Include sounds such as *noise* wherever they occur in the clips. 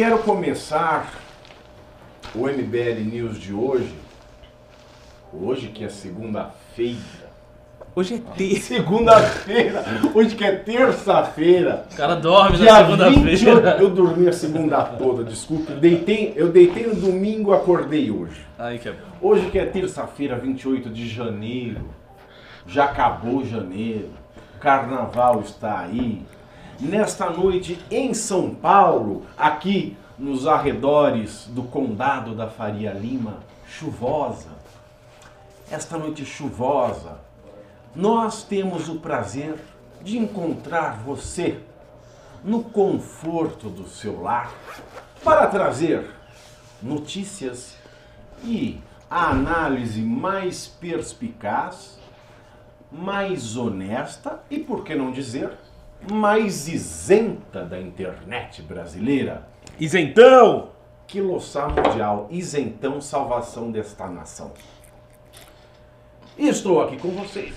Quero começar o MBL News de hoje, hoje que é segunda-feira. Hoje é terça. Segunda-feira, hoje que é terça-feira. O cara dorme Dia na 28, segunda-feira. eu dormi a segunda toda, desculpa. Eu deitei, eu deitei no domingo, acordei hoje. Ai, que é... Hoje que é terça-feira, 28 de janeiro. Já acabou janeiro. Carnaval está aí. Nesta noite em São Paulo, aqui nos arredores do condado da Faria Lima, chuvosa. Esta noite chuvosa, nós temos o prazer de encontrar você no conforto do seu lar para trazer notícias e a análise mais perspicaz, mais honesta e, por que não dizer, mais isenta da internet brasileira. Isentão! Quiloçá Mundial, isentão, salvação desta nação. E estou aqui com vocês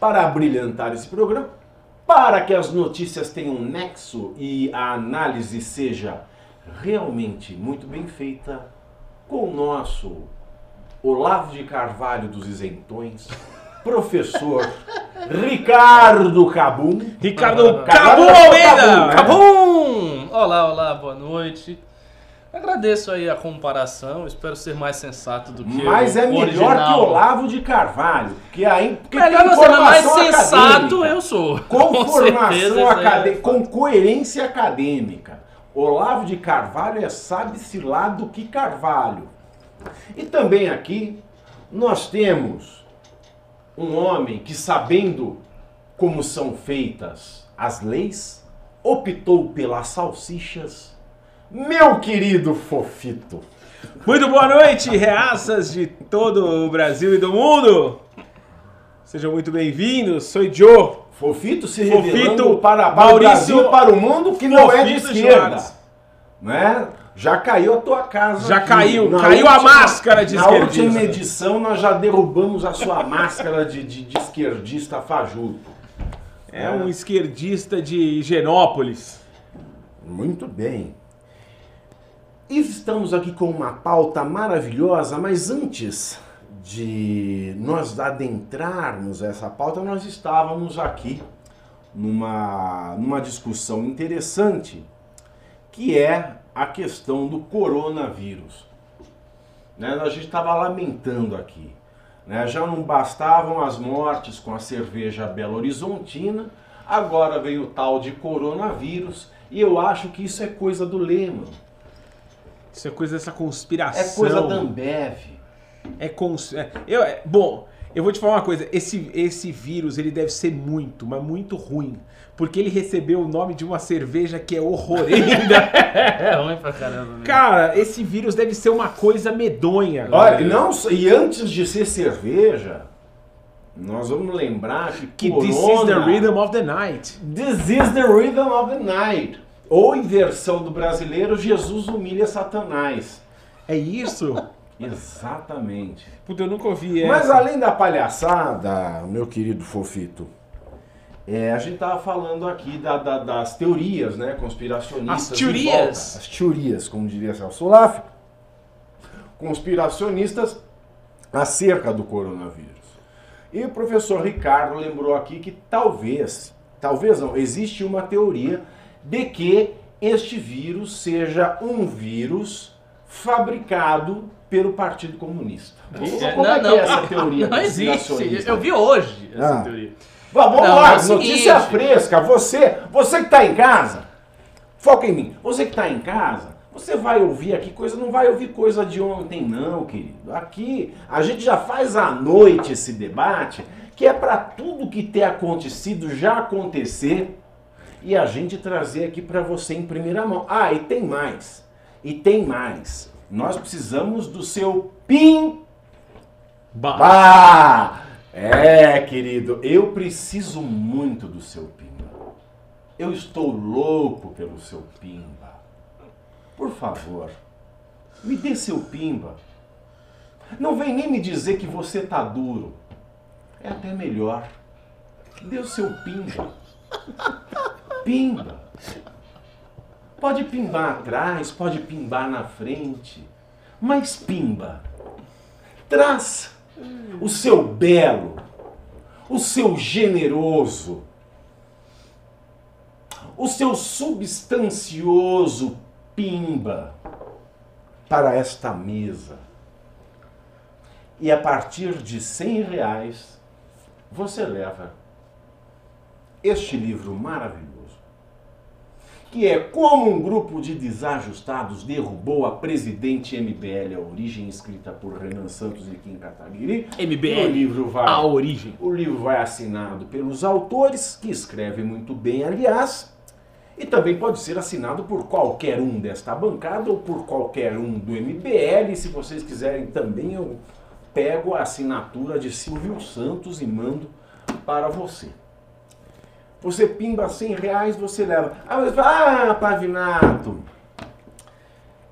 para brilhantar esse programa, para que as notícias tenham nexo e a análise seja realmente muito bem feita, com o nosso Olavo de Carvalho dos Isentões, professor Ricardo Cabum. Ricardo Cabum, Cabum Almeida! Cabum! Olá, olá, boa noite. Agradeço aí a comparação, espero ser mais sensato do que Mas o é melhor original. que Olavo de Carvalho, que aí porque Melhor tem não ser, mas mais formação sensato acadêmica. eu sou. com Com formação aí é acadêmica, com coerência acadêmica. Olavo de Carvalho é sabe-se lá do que Carvalho. E também aqui nós temos um homem que, sabendo como são feitas as leis, optou pelas salsichas. Meu querido Fofito. Muito boa noite, reaças de todo o Brasil e do mundo. Sejam muito bem-vindos. Sou Joe. Fofito se Fofito, revelando para, para o Maurício Brasil, para o mundo, que não é de Fofito esquerda. Né? Já caiu a tua casa. Já aqui. caiu, Na caiu a máscara de Na esquerdista. última edição nós já derrubamos a sua *laughs* máscara de, de, de esquerdista fajuto. É um esquerdista de Higienópolis. Muito bem. E estamos aqui com uma pauta maravilhosa, mas antes de nós adentrarmos essa pauta, nós estávamos aqui numa, numa discussão interessante, que é a questão do coronavírus. Né? A gente estava lamentando aqui. né? Já não bastavam as mortes com a cerveja Belo Horizontina, agora veio o tal de coronavírus, e eu acho que isso é coisa do Lehman, Isso é coisa dessa conspiração. é coisa da Ambev. É cons... é- eu, é- bom, eu vou te falar uma coisa. Esse, esse vírus, ele deve ser muito, mas muito ruim. Porque ele recebeu o nome de uma cerveja que é horrorenda. *laughs* É ruim pra caramba. mesmo. Cara, esse vírus deve ser uma coisa medonha. Olha, e não, e antes de ser cerveja, nós vamos lembrar que, Que corona, this is the rhythm of the night. This is the rhythm of the night. Ou em versão do brasileiro, Jesus humilha Satanás. É isso? Exatamente. Puta, eu nunca ouvi Mas essa. além da palhaçada, meu querido Fofito, é, a gente tava falando aqui da- da- das teorias, né, conspiracionistas. As teorias. As teorias, como diria Celso Laf. Conspiracionistas acerca do coronavírus. E o professor Ricardo lembrou aqui que talvez, talvez não, existe uma teoria de que este vírus seja um vírus fabricado pelo Partido Comunista. Como, É, como é que não, é essa teoria Não existe. Eu vi hoje essa Ah. teoria. Vamos, vamos Não, lá, é notícia fresca. Você, você que está em casa, foca em mim. Você que está em casa, você vai ouvir aqui coisa, não vai ouvir coisa de ontem não, querido. Aqui a gente já faz à noite esse debate, que é para tudo que ter acontecido já acontecer e a gente trazer aqui para você em primeira mão. Ah, e tem mais. E tem mais. Nós precisamos do seu PIN Bah. Bah! É, querido, eu preciso muito do seu Pimba. Eu estou louco pelo seu Pimba. Por favor, me dê seu Pimba. Não vem nem me dizer que você tá duro. É até melhor. Dê o seu Pimba. Pimba. Pode pimbar atrás, pode pimbar na frente, mas pimba. Traz o seu belo, o seu generoso, o seu substancioso pimba para esta mesa. E a partir de 100 reais, você leva este livro maravilhoso, que é Como um grupo de desajustados derrubou a presidente MBL, a origem escrita por Renan Santos e Kim Kataguiri. MBL, o livro vai, a origem. O livro vai assinado pelos autores, que escrevem muito bem, aliás, e também pode ser assinado por qualquer um desta bancada ou por qualquer um do MBL. Se vocês quiserem também, eu pego a assinatura de Silvio Santos e mando para você. Você pimba 100 reais, você leva. Ah, você fala, ah, Pavinato,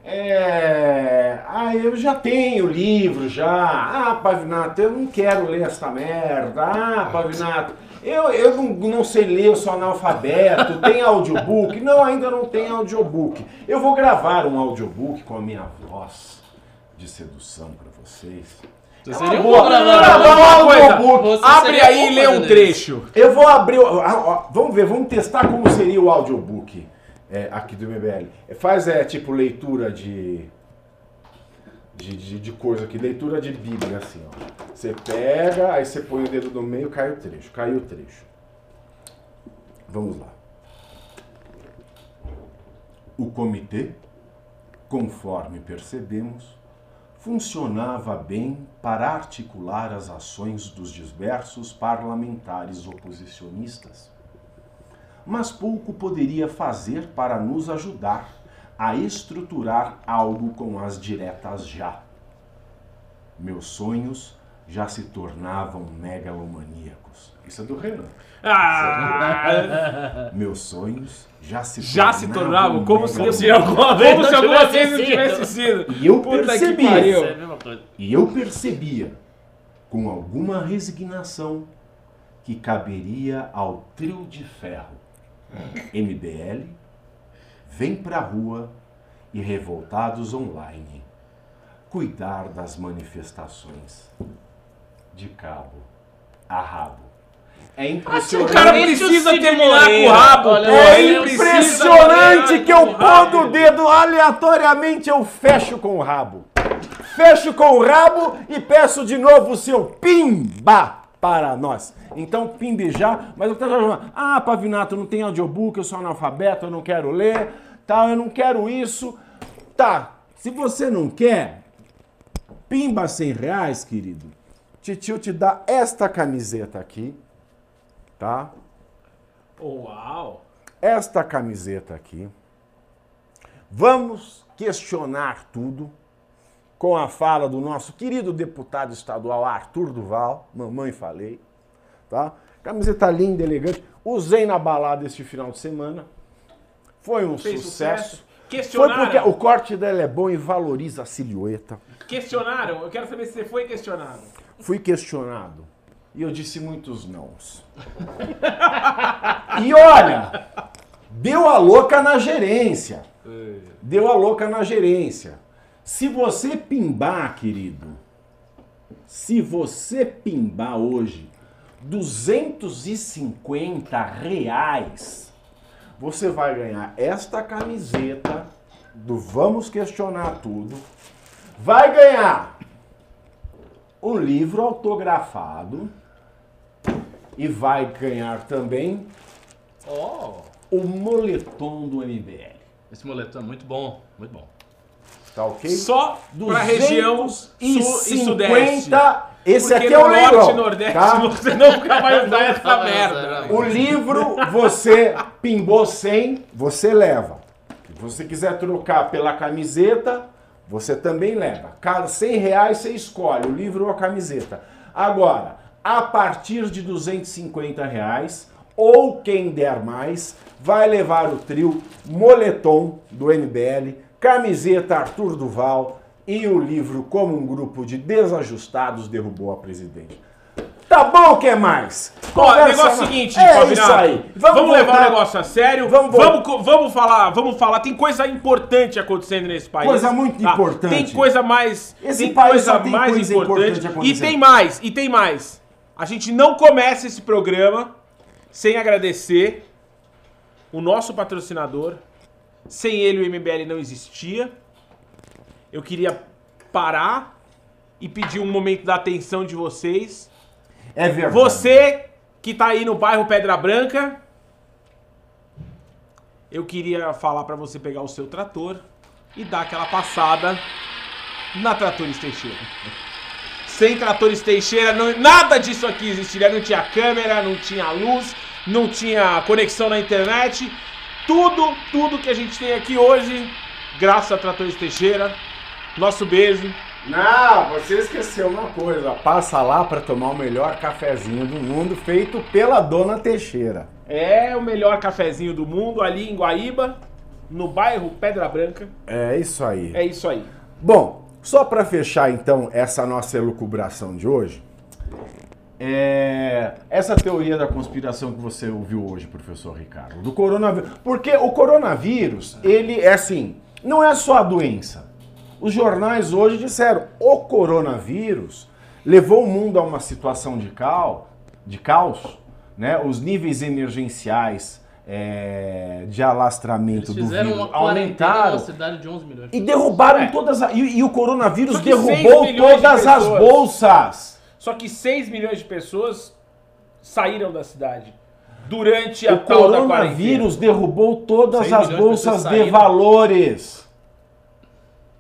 é... Ah, eu já tenho livro já. Ah, Pavinato, eu não quero ler esta merda. Ah, Pavinato, eu, eu não, não sei ler, eu sou analfabeto. Tem audiobook? Não, ainda não tem audiobook. Eu vou gravar um audiobook com a minha voz de sedução para vocês. Você seria um boa. Não, não, não, Abre aí e lê um trecho. Eu vou abrir. ah, vamos ver, vamos testar como seria o audiobook é, aqui do MBL. É, Faz é tipo leitura de, de, de, de coisa aqui, leitura de Bíblia, assim, ó. Você pega, aí você põe o dedo no meio, cai o trecho, caiu o trecho. Vamos lá. O comitê, conforme percebemos, funcionava bem para articular as ações dos diversos parlamentares oposicionistas. Mas pouco poderia fazer para nos ajudar a estruturar algo com as diretas já. Meus sonhos já se tornavam megalomaníacos. Isso é do Renan. Ah, Meus sonhos já se já se tornavam como se, megalomaníacos. se alguma vez, como se alguma tivesse vez não tivesse sido. E eu Puta que percebia. E eu percebia, com alguma resignação, que caberia ao trio de ferro MBL, Vem Pra Rua e Revoltados Online cuidar das manifestações de cabo a rabo. É O impressionante. cara Vinícius precisa terminar com o rabo, Olha, pô. é impressionante que eu o pondo o dedo aleatoriamente, eu fecho com o rabo. Fecho com o rabo e peço de novo o seu pimba para nós. Então, pimbe já, mas eu tô falando, ah, Pavinato, não tem audiobook, eu sou analfabeto, eu não quero ler, tal, eu não quero isso. Tá, se você não quer, pimba 100 reais, querido. Titio te dá esta camiseta aqui, tá? Uau. esta camiseta aqui. Vamos questionar tudo com a fala do nosso querido deputado estadual Arthur Duval, mamãe falei, tá? Camiseta linda, elegante. Usei na balada este final de semana. Foi um Fez sucesso. sucesso. Foi Questionaram. porque o corte dela é bom e valoriza a silhueta. Questionaram. Eu quero saber se você foi questionado. Fui questionado e eu disse muitos nãos. *laughs* e olha, deu a louca na gerência. Deu a louca na gerência. Se você pimbar, querido, se você pimbar hoje 250 reais, você vai ganhar esta camiseta do Vamos Questionar Tudo. Vai ganhar um livro autografado e vai ganhar também Ó, o moletom do MBL. esse moletom é muito bom, muito bom. Tá ok? Só pra região sul e sudeste. 250. Esse Porque aqui é o norte leilão. e nordeste tá? *laughs* você nunca vai usar essa merda. O livro você pimbou 100, você leva. Se você quiser trocar pela camiseta, você também leva. Cada 100 reais você escolhe o livro ou a camiseta. Agora, a partir de 250 reais, ou quem der mais, vai levar o trio Moletom do MBL, camiseta Arthur Duval e o livro Como um Grupo de Desajustados Derrubou a Presidente. Tá bom, o que mais? Ó, Conversa negócio é o seguinte, é isso aí. Vamos, levar voltar- o negócio a sério. Vamos Vamos, vamos falar, vamos falar. Tem coisa importante acontecendo nesse país. Coisa muito tá? importante. Tem coisa mais. Esse tem país coisa tem mais coisa importante. importante e tem mais, e tem mais. A gente não começa esse programa sem agradecer o nosso patrocinador. Sem ele o MBL não existia. Eu queria parar e pedir um momento da atenção de vocês. É verdade. Você que tá aí no bairro Pedra Branca, eu queria falar pra você pegar o seu trator e dar aquela passada na Tratores Teixeira. Sem Tratores Teixeira, não- nada disso aqui existiria. Não tinha câmera, não tinha luz, não tinha conexão na internet. Tudo, tudo que a gente tem aqui hoje, graças a Tratores Teixeira. Nosso beijo. Não, você esqueceu uma coisa. Passa lá pra tomar o melhor cafezinho do mundo feito pela dona Teixeira. É o melhor cafezinho do mundo ali em Guaíba, no bairro Pedra Branca. É isso aí. É isso aí. Bom, só pra fechar então essa nossa elucubração de hoje, é, essa teoria da conspiração que você ouviu hoje, professor Ricardo, do coronavírus, porque o coronavírus, ele é assim, não é só a doença. Os jornais hoje disseram, o coronavírus levou o mundo a uma situação de caos, de caos, né? Os níveis emergenciais é, de alastramento do vírus aumentaram. de 11 milhões. E derrubaram É. todas as. E, e o coronavírus derrubou milhões de todas as bolsas. Só que 6 milhões de pessoas saíram da cidade durante a O tal coronavírus derrubou todas as de bolsas de valores.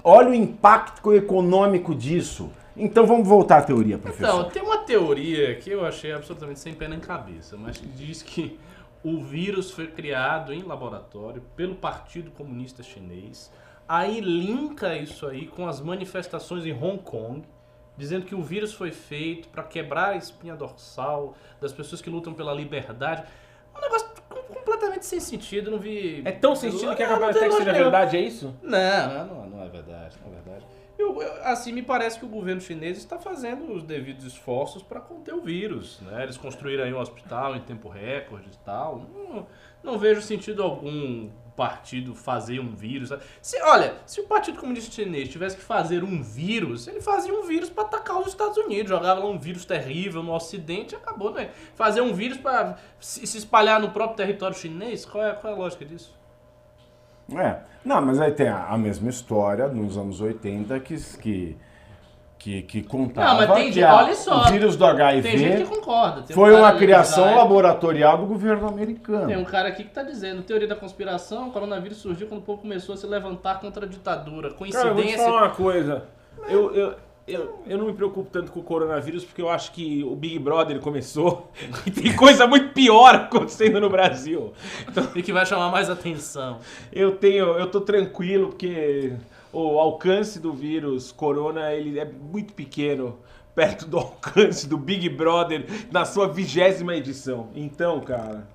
Olha o impacto econômico disso. Então vamos voltar à teoria, Então, professor. tem uma teoria que eu achei absolutamente sem pé nem cabeça, mas que diz que o vírus foi criado em laboratório pelo Partido Comunista Chinês. Aí linka isso aí com as manifestações em Hong Kong, dizendo que o vírus foi feito para quebrar a espinha dorsal das pessoas que lutam pela liberdade. Um negócio com- completamente sem sentido, não vi. É tão sentido que Não, capaz até que seja verdade, é isso? Não, não, verdade, é verdade. Eu- eu- assim, me parece que o governo chinês está fazendo os devidos esforços para conter o vírus. Né? Eles construíram aí um hospital em tempo recorde e tal. Não, não vejo sentido algum partido fazer um vírus. Se, olha, se o Partido Comunista Chinês tivesse que fazer um vírus, ele fazia um vírus para atacar os Estados Unidos. Jogava lá um vírus terrível no Ocidente e acabou, né? Fazer um vírus para se, se espalhar no próprio território chinês? Qual é, qual é a lógica disso? É. Não, mas aí tem a, a mesma história nos anos 80 que, que, que, que contava Não, mas tem que gente- a- olha só, o vírus do HIV Tem gente que concorda. Tem um foi uma criação laboratorial do governo americano. Tem um cara aqui que tá dizendo, teoria da conspiração, o coronavírus surgiu quando o povo começou a se levantar contra a ditadura. Cara, eu vou te Coincidência. falar uma coisa. Eu, eu, eu, eu não me preocupo tanto com o coronavírus porque eu acho que o Big Brother começou *laughs* e tem coisa muito pior acontecendo no Brasil. Então E que vai chamar mais atenção. eu tenho, eu tô tranquilo porque o alcance do vírus corona ele é muito pequeno perto do *laughs* alcance do Big Brother na sua vigésima edição. Então, cara,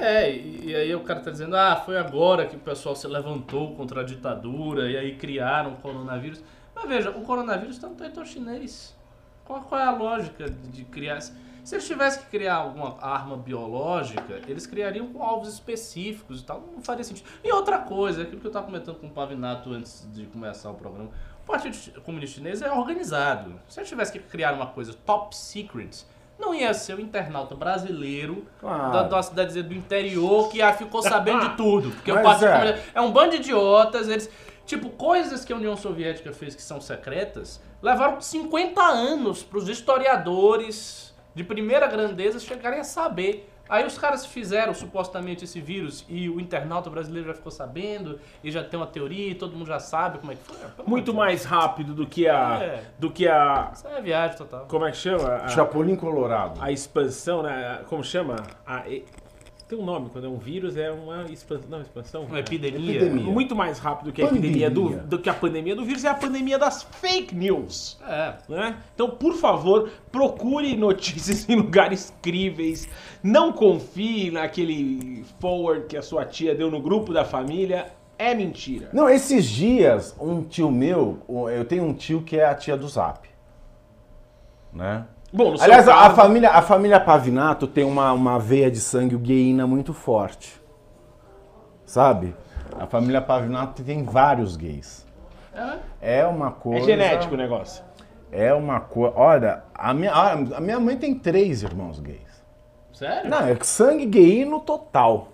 É, e, e aí o cara tá dizendo, ah, foi agora que o pessoal se levantou contra a ditadura e aí criaram o coronavírus. Mas veja, o coronavírus tá no território chinês. Qual, qual é a lógica de, criar? Se eles tivessem que criar alguma arma biológica, eles criariam com alvos específicos e tal. Não faria sentido. E outra coisa, aquilo que eu estava comentando com o Pavinato antes de começar o programa. O Partido Comunista Chinês é organizado. Se eles tivessem que criar uma coisa top secret, não ia ser o internauta brasileiro Claro. da, da cidadezinha do interior que ficou sabendo de tudo. Porque o Partido é. Comunista é um bando de idiotas, eles. Tipo, coisas que a União Soviética fez que são secretas, levaram 50 anos para os historiadores de primeira grandeza chegarem a saber. Aí os caras fizeram supostamente esse vírus e o internauta brasileiro já ficou sabendo e já tem uma teoria e todo mundo já sabe como é que foi. Muito mais rápido do que a É. do que a. Isso é viagem total. como é que chama? A- Chapolin Colorado. a expansão, né? Como chama? A tem um nome, quando é um vírus, é uma expansão. Não, expansão. Uma epidemia. Epidemia. Muito mais rápido que a Pandemia. epidemia do, do que a pandemia do vírus é a pandemia das fake news. É. Né? Então, por favor, procure notícias *laughs* em lugares críveis. Não confie naquele forward que a sua tia deu no grupo da família. É mentira. Não, esses dias, um tio meu, eu tenho um tio que é a tia do Zap. Né? Bom, Aliás, a- a, caso- família, a família Pavinato tem uma, uma veia de sangue gayina muito forte. Sabe? A família Pavinato tem vários gays. É, É uma coisa. É genético o negócio. É uma coisa. Olha, a minha, a minha mãe tem três irmãos gays. sério? Não, é sangue gayino total.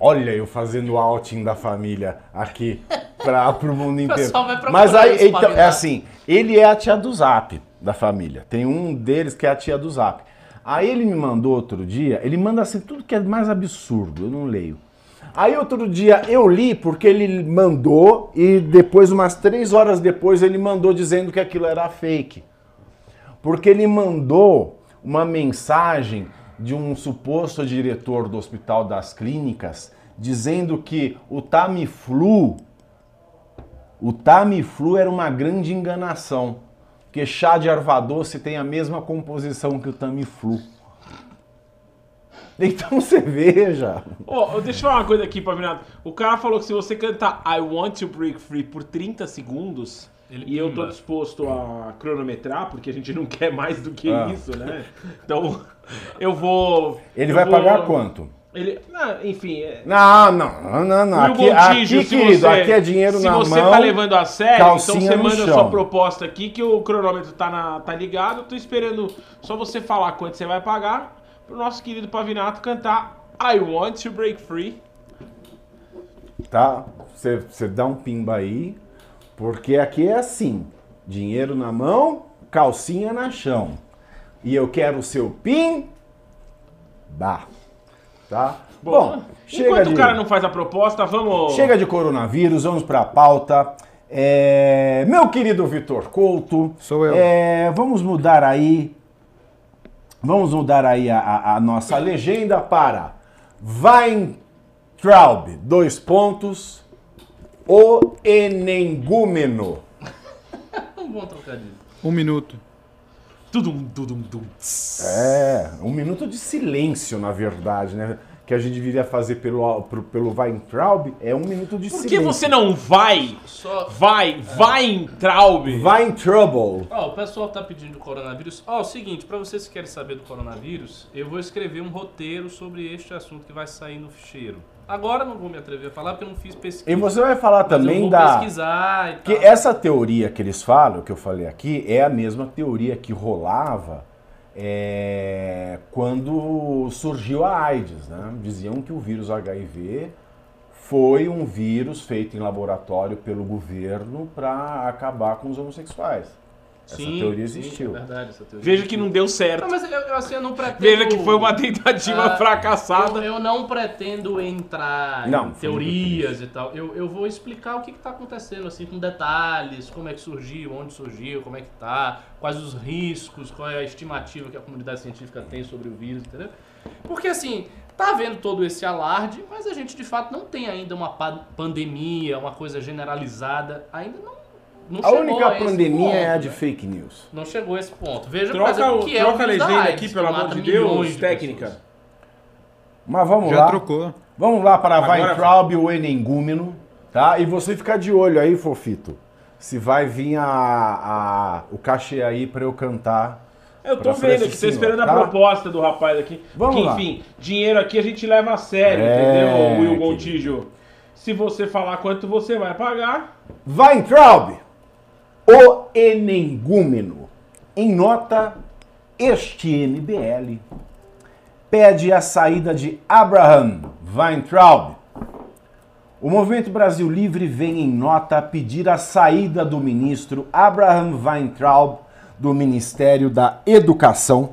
Olha, eu fazendo outing da família aqui *laughs* para o mundo inteiro. Mas aí, então, é assim, ele é a tia do Zap da família. Tem um deles que é a tia do Zap. Aí ele me mandou outro dia, ele manda assim tudo que é mais absurdo, eu não leio. Aí outro dia eu li porque ele mandou e depois, umas três horas depois, ele mandou dizendo que aquilo era fake. Porque ele mandou uma mensagem de um suposto diretor do Hospital das Clínicas dizendo que o Tamiflu, o Tamiflu era uma grande enganação, porque chá de erva doce tem a mesma composição que o Tamiflu. Então você veja. Ô, deixa eu falar uma coisa aqui, Pavinato. O cara falou que se você cantar I Want to Break Free por 30 segundos, Ele e eu tô disposto a cronometrar, porque a gente não *laughs* quer mais do que Ah. isso, né? Então, eu vou. Ele eu vai vou- pagar quanto? Ele. Não, enfim. É... Não, não, não, não. Aqui, Gontijo, aqui se querido, você- aqui é dinheiro se na mão. você tá levando a sério, então você manda a chão. sua proposta aqui que o cronômetro tá, na, tá ligado. Eu tô esperando só você falar quanto você vai pagar pro nosso querido Pavinato cantar I Want to Break Free. tá? Você, você dá um pimba aí, porque aqui é assim: dinheiro na mão, calcinha na chão. E eu quero o seu pim, bah, tá? Bom, chega enquanto de, o cara não faz a proposta, vamos. chega de coronavírus, vamos pra pauta. É, meu querido Vitor Couto, Sou eu. é, vamos mudar aí, vamos mudar aí a, a- a nossa legenda para Weintraub, dois pontos, o Enengúmeno. *laughs* Um bom trocadilho. Um minuto. Tudum, tudum, tudum. É, um minuto de silêncio, na verdade, né? Que a gente deveria fazer pelo, pro- pelo Weintraub, é um minuto de Por que silêncio. você não vai? Só. Vai, vai em Traub. Weintraub. Ó, o pessoal tá pedindo do coronavírus. Ó, o seguinte, pra vocês que querem saber do coronavírus, eu vou escrever um roteiro sobre este assunto que vai sair no ficheiro. Agora não vou me atrever a falar porque eu não fiz pesquisa. E você vai falar também vou da. pesquisar e Que tal. essa teoria que eles falam, que eu falei aqui, é a mesma teoria que rolava é, quando surgiu a AIDS. Né? Diziam que o vírus HIV foi um vírus feito em laboratório pelo governo para acabar com os homossexuais. Essa Sim, teoria sim, existiu. é verdade, essa teoria Veja que não deu certo. Não, mas eu, eu, assim, eu não pretendo... Veja que foi uma tentativa Ah, fracassada. Eu, eu não pretendo entrar Não, em teorias e tal. Eu, eu vou explicar o que está acontecendo, assim, com detalhes, como é que surgiu, onde surgiu, como é que tá, quais os riscos, qual é a estimativa que a comunidade científica tem sobre o vírus, entendeu? Porque assim, tá havendo todo esse alarde, mas a gente de fato não tem ainda uma pa- pandemia, uma coisa generalizada, ainda não, não A única a pandemia ponto, é a de né? fake news. Não chegou a esse ponto. Veja, por Troca, exemplo, o- que é o troca a legenda AIDS, aqui, que pelo amor de Deus, de técnica. pessoas. Mas vamos Já lá. trocou. Vamos lá para Agora Weintraub, o Enengúmeno, tá? E você ficar de olho aí, Fofito, se vai vir a, a- o cachê aí para eu cantar. Eu tô vendo aqui, tô Senhor, esperando a tá? proposta do rapaz aqui. Vamos Porque, lá. enfim, dinheiro aqui a gente leva a sério, É, entendeu, Will. Gontijo? Se você falar quanto você vai pagar, Weintraub, o Enengúmeno, em nota, este MBL pede a saída de Abraham Weintraub. O Movimento Brasil Livre vem em nota pedir a saída do ministro Abraham Weintraub do Ministério da Educação,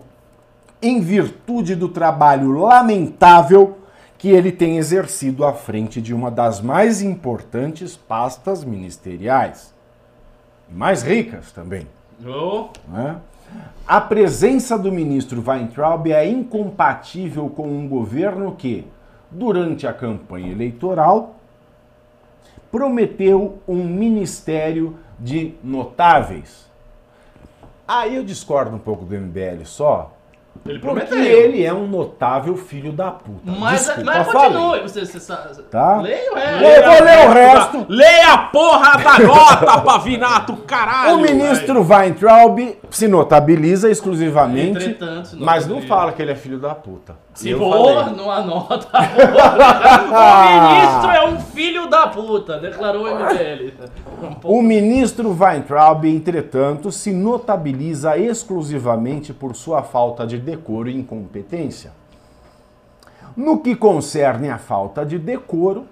em virtude do trabalho lamentável que ele tem exercido à frente de uma das mais importantes pastas ministeriais. Mais ricas também. Ô, né? A presença do ministro Weintraub é incompatível com um governo que, durante a campanha eleitoral, prometeu um ministério de notáveis. Aí eu discordo um pouco do MBL só, Ele Porque prometeu. ele é um notável filho da puta. Mas, Desculpa, mas falei. continue. Você, você sabe. Tá? Leia o resto. Eu vou ler o resto. Leia a porra da nota, Pavinato, caralho! O ministro Weintraub se notabiliza exclusivamente, Entretanto, se mas não fala que ele é filho da puta. Se for, não anota. *laughs* o ministro é um filho da puta, declarou o MBL. O ministro Weintraub, entretanto, se notabiliza exclusivamente por sua falta de decoro e incompetência. No que concerne à falta de decoro,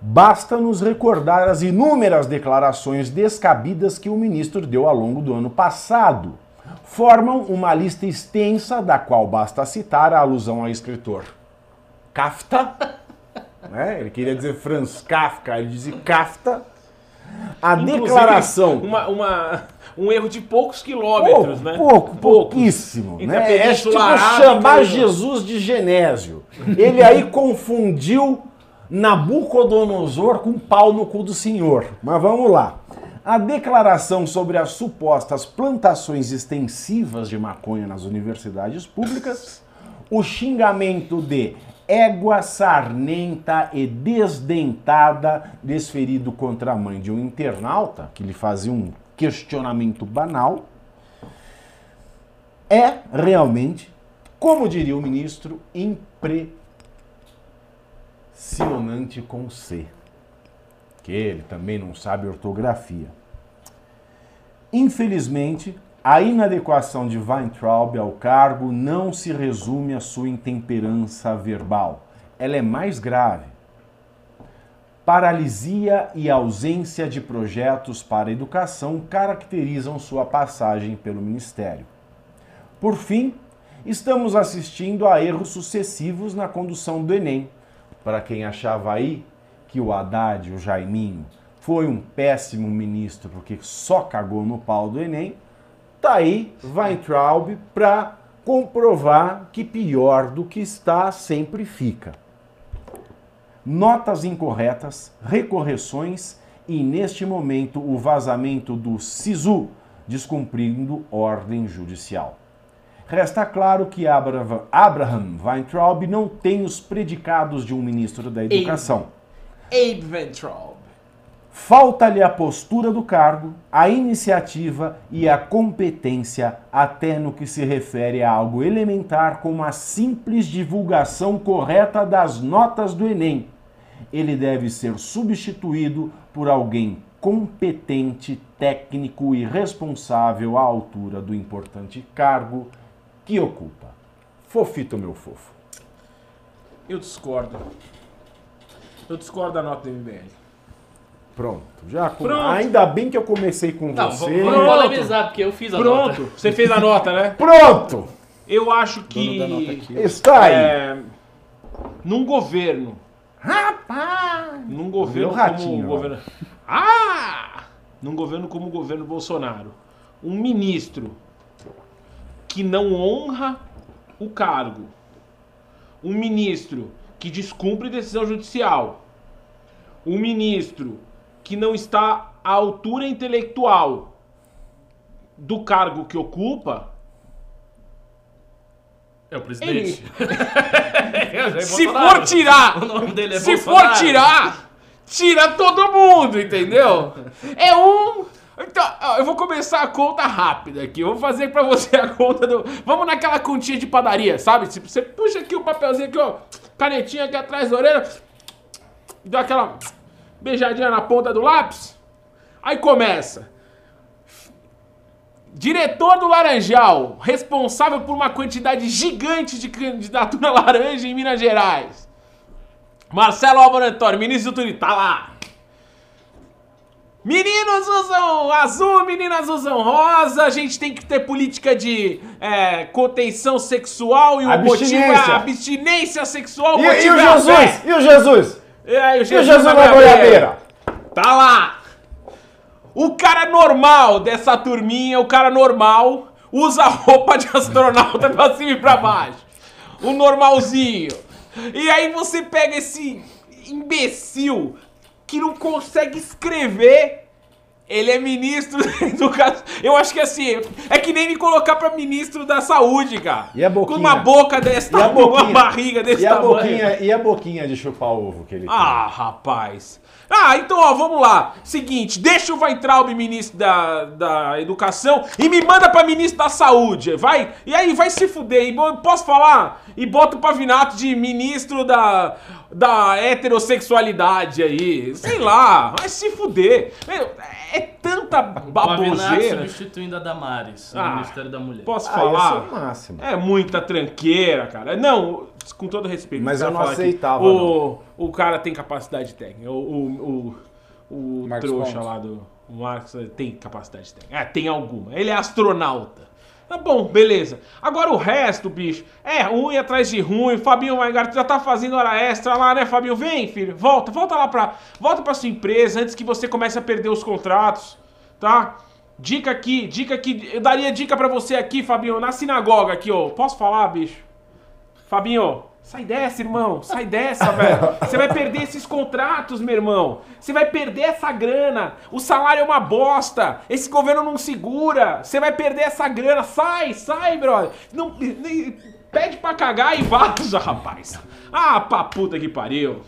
basta nos recordar as inúmeras declarações descabidas que o ministro deu ao longo do ano passado. Formam uma lista extensa da qual basta citar a alusão ao escritor Kafta, *laughs* né? ele queria dizer Franz Kafka, ele dizia Kafta. A Inclusive, declaração Uma, uma- um erro de poucos quilômetros, Pouco, né? pouco, pouquíssimo. Entre a Né? É tipo chamar e o- Jesus de Genésio. Ele aí confundiu Nabucodonosor com pau no cu do senhor. Mas vamos lá. A declaração sobre as supostas plantações extensivas de maconha nas universidades públicas, o xingamento de égua sarnenta e desdentada desferido contra a mãe de um internauta, que lhe fazia um questionamento banal, é realmente, como diria o ministro, impressionante com C. Que ele também não sabe ortografia. Infelizmente, a inadequação de Weintraub ao cargo não se resume à sua intemperança verbal. Ela é mais grave. Paralisia e ausência de projetos para a educação caracterizam sua passagem pelo ministério. Por fim, estamos assistindo a erros sucessivos na condução do Enem. Para quem achava aí que o Haddad, o Jaiminho, foi um péssimo ministro porque só cagou no pau do Enem, tá aí Weintraub para comprovar que pior do que está sempre fica. Notas incorretas, recorreções e, neste momento, o vazamento do SISU, descumprindo ordem judicial. Resta claro que Abraham Weintraub não tem os predicados de um ministro da Educação. Abe Ventrall. Falta-lhe a postura do cargo, a iniciativa e a competência, até no que se refere a algo elementar como a simples divulgação correta das notas do Enem. Ele deve ser substituído por alguém competente, técnico e responsável à altura do importante cargo que ocupa. Fofito, meu fofo. Eu discordo. Eu discordo da nota do MBL. Pronto, já com... Pronto. Ainda bem que eu comecei com Não, você. vamos polemizar, porque eu fiz a nota. Pronto, você fez a nota, né? Pronto! Eu acho que aqui. Está aí. é, num governo, Rapaz! num governo Meu ratinho, como o governo, ah, num governo como o governo Bolsonaro, um ministro que não honra o cargo, um ministro que descumpre decisão judicial, um ministro que não está à altura intelectual do cargo que ocupa, É o presidente. *laughs* se for tirar, O nome dele é se Bolsonaro. for tirar, tira todo mundo, entendeu? É um. Então, eu vou começar a conta rápida aqui. Eu vou fazer pra você a conta do. Vamos naquela continha de padaria, sabe? Você puxa aqui o papelzinho aqui, ó. Canetinha aqui atrás da orelha. Dá aquela beijadinha na ponta do lápis. Aí começa. Diretor do Laranjal, responsável por uma quantidade gigante de candidatura *laughs* laranja em Minas Gerais. Marcelo Álvaro Antônio, ministro do Turismo, tá lá. Meninos usam azul, meninas usam rosa. A gente tem que ter política de é, contenção sexual e o motivo é Abstinência. abstinência sexual. E, motivo e o é. Jesus? E o Jesus? E aí, o E o Jesus na goiabeira? Tá lá. O cara normal dessa turminha, o cara normal, usa roupa de astronauta *laughs* pra cima e pra baixo. O normalzinho. E aí você pega esse imbecil que não consegue escrever Ele é ministro *laughs* da educação. Eu acho que assim, é que nem me colocar pra ministro da saúde, cara. E a boquinha? Com uma boca desse E a tamanho, *laughs* uma barriga desse E a tamanho. boquinha, e a boquinha de chupar ovo que ele Ah, rapaz. Ah, então, ó, vamos lá. Seguinte, deixa o Weintraub ministro da, da Educação e me manda pra ministro da Saúde. Vai? E aí, vai se fuder. E posso falar? E bota o Pavinato de ministro da, da heterossexualidade aí. Sei lá, vai se fuder. Meu, é tanta Pavinato baboseira. substituindo a Damares no Ah, Ministério da Mulher. Posso Ah, falar? isso é o máximo. É muita tranqueira, cara. Não, com todo respeito. Mas eu não aceitava, O, o cara tem capacidade técnica. O, o, o, o trouxa Pontes. lá do o Marcos tem capacidade técnica. É, tem alguma. Ele é astronauta. Tá bom, beleza. Agora o resto, bicho, é ruim atrás de ruim. Fabinho Weingarten já tá fazendo hora extra lá, né, Fabinho? Vem, filho, volta, volta lá pra. Volta pra sua empresa antes que você comece a perder os contratos, tá? Dica aqui, dica aqui. Eu daria dica pra você aqui, Fabinho, na sinagoga aqui, ó. Posso falar, bicho? Fabinho, sai dessa, irmão. Sai dessa, velho. Você vai perder esses contratos, meu irmão. Você vai perder essa grana. O salário é uma bosta. Esse governo não segura. Você vai perder essa grana. Sai, sai, brother. Não, pede pra cagar e vaza, rapaz. Ah, pra puta que pariu.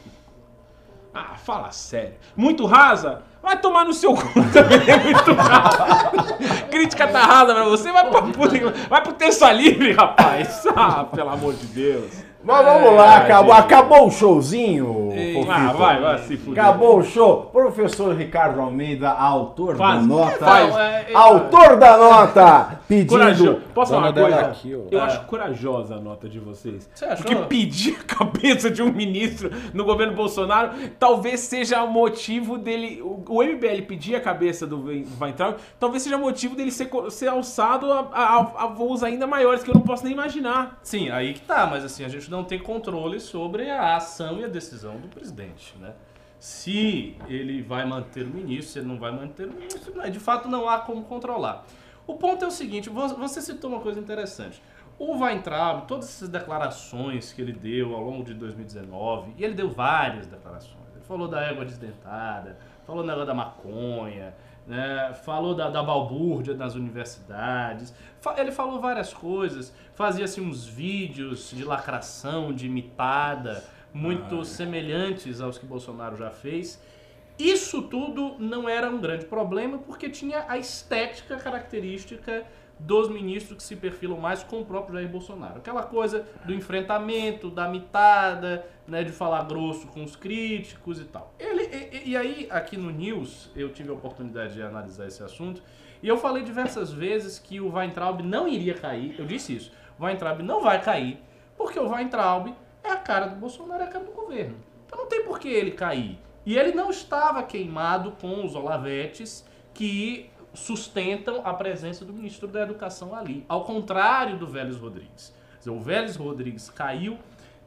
Ah, fala sério. Muito rasa? Vai tomar no seu cu também, *laughs* muito rasa. Crítica tá rasa pra você, vai pra puta que... Vai pro terça livre, rapaz. Ah, pelo amor de Deus. Mas vamos lá, acabou, acabou o showzinho. Ah, vai, vai se fuder. Acabou o show. Professor Ricardo Almeida, autor Faz, da nota. faz. é, é, Autor da nota, pedindo. Corajoso. Posso falar uma coisa? aqui. Eu É. acho corajosa a nota de vocês. Você achou? Porque pedir a cabeça de um ministro no governo Bolsonaro talvez seja o motivo dele. O, MBL pedir a cabeça do Wein- Weintraub talvez seja motivo dele ser, ser alçado a, a- a voos ainda maiores que eu não posso nem imaginar. Sim, aí que tá, mas assim, a gente não tem controle sobre a ação e a decisão do presidente, né? Se ele vai manter o ministro, se ele não vai manter o ministro, né? de fato não há como controlar. O ponto é o seguinte, vo- você citou uma coisa interessante. O Weintraub, todas essas declarações que ele deu ao longo de 2019, e ele deu várias declarações. Ele falou da égua desdentada, falou negócio da maconha, né? falou da, da balbúrdia nas universidades. Ele falou várias coisas, fazia assim, uns vídeos de lacração, de imitada, muito semelhantes aos que Bolsonaro já fez. Isso tudo não era um grande problema porque tinha a estética característica dos ministros que se perfilam mais com o próprio Jair Bolsonaro. Aquela coisa do enfrentamento, da mitada, né, de falar grosso com os críticos e tal. Ele, e, aí, aqui no News, eu tive a oportunidade de analisar esse assunto e eu falei diversas vezes que o Weintraub não iria cair. Eu disse isso. O Weintraub não vai cair porque o Weintraub é a cara do Bolsonaro, é a cara do governo. Então não tem por que ele cair. E ele não estava queimado com os olavetes que sustentam a presença do ministro da Educação ali. Ao contrário do Vélez Rodrigues. O Vélez Rodrigues caiu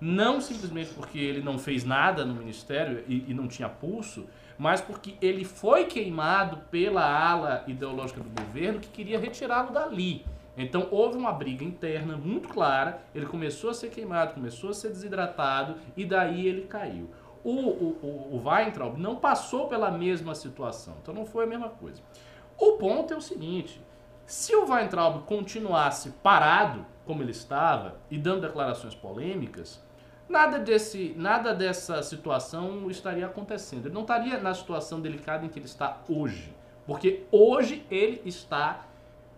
não simplesmente porque ele não fez nada no ministério e, e não tinha pulso, mas porque ele foi queimado pela ala ideológica do governo que queria retirá-lo dali. Então houve uma briga interna muito clara, ele começou a ser queimado, começou a ser desidratado e daí ele caiu. O, o, o, Weintraub não passou pela mesma situação, então não foi a mesma coisa. O ponto é o seguinte: se o Weintraub continuasse parado como ele estava e dando declarações polêmicas, nada, desse, nada dessa situação estaria acontecendo. Ele não estaria na situação delicada em que ele está hoje. Porque hoje ele está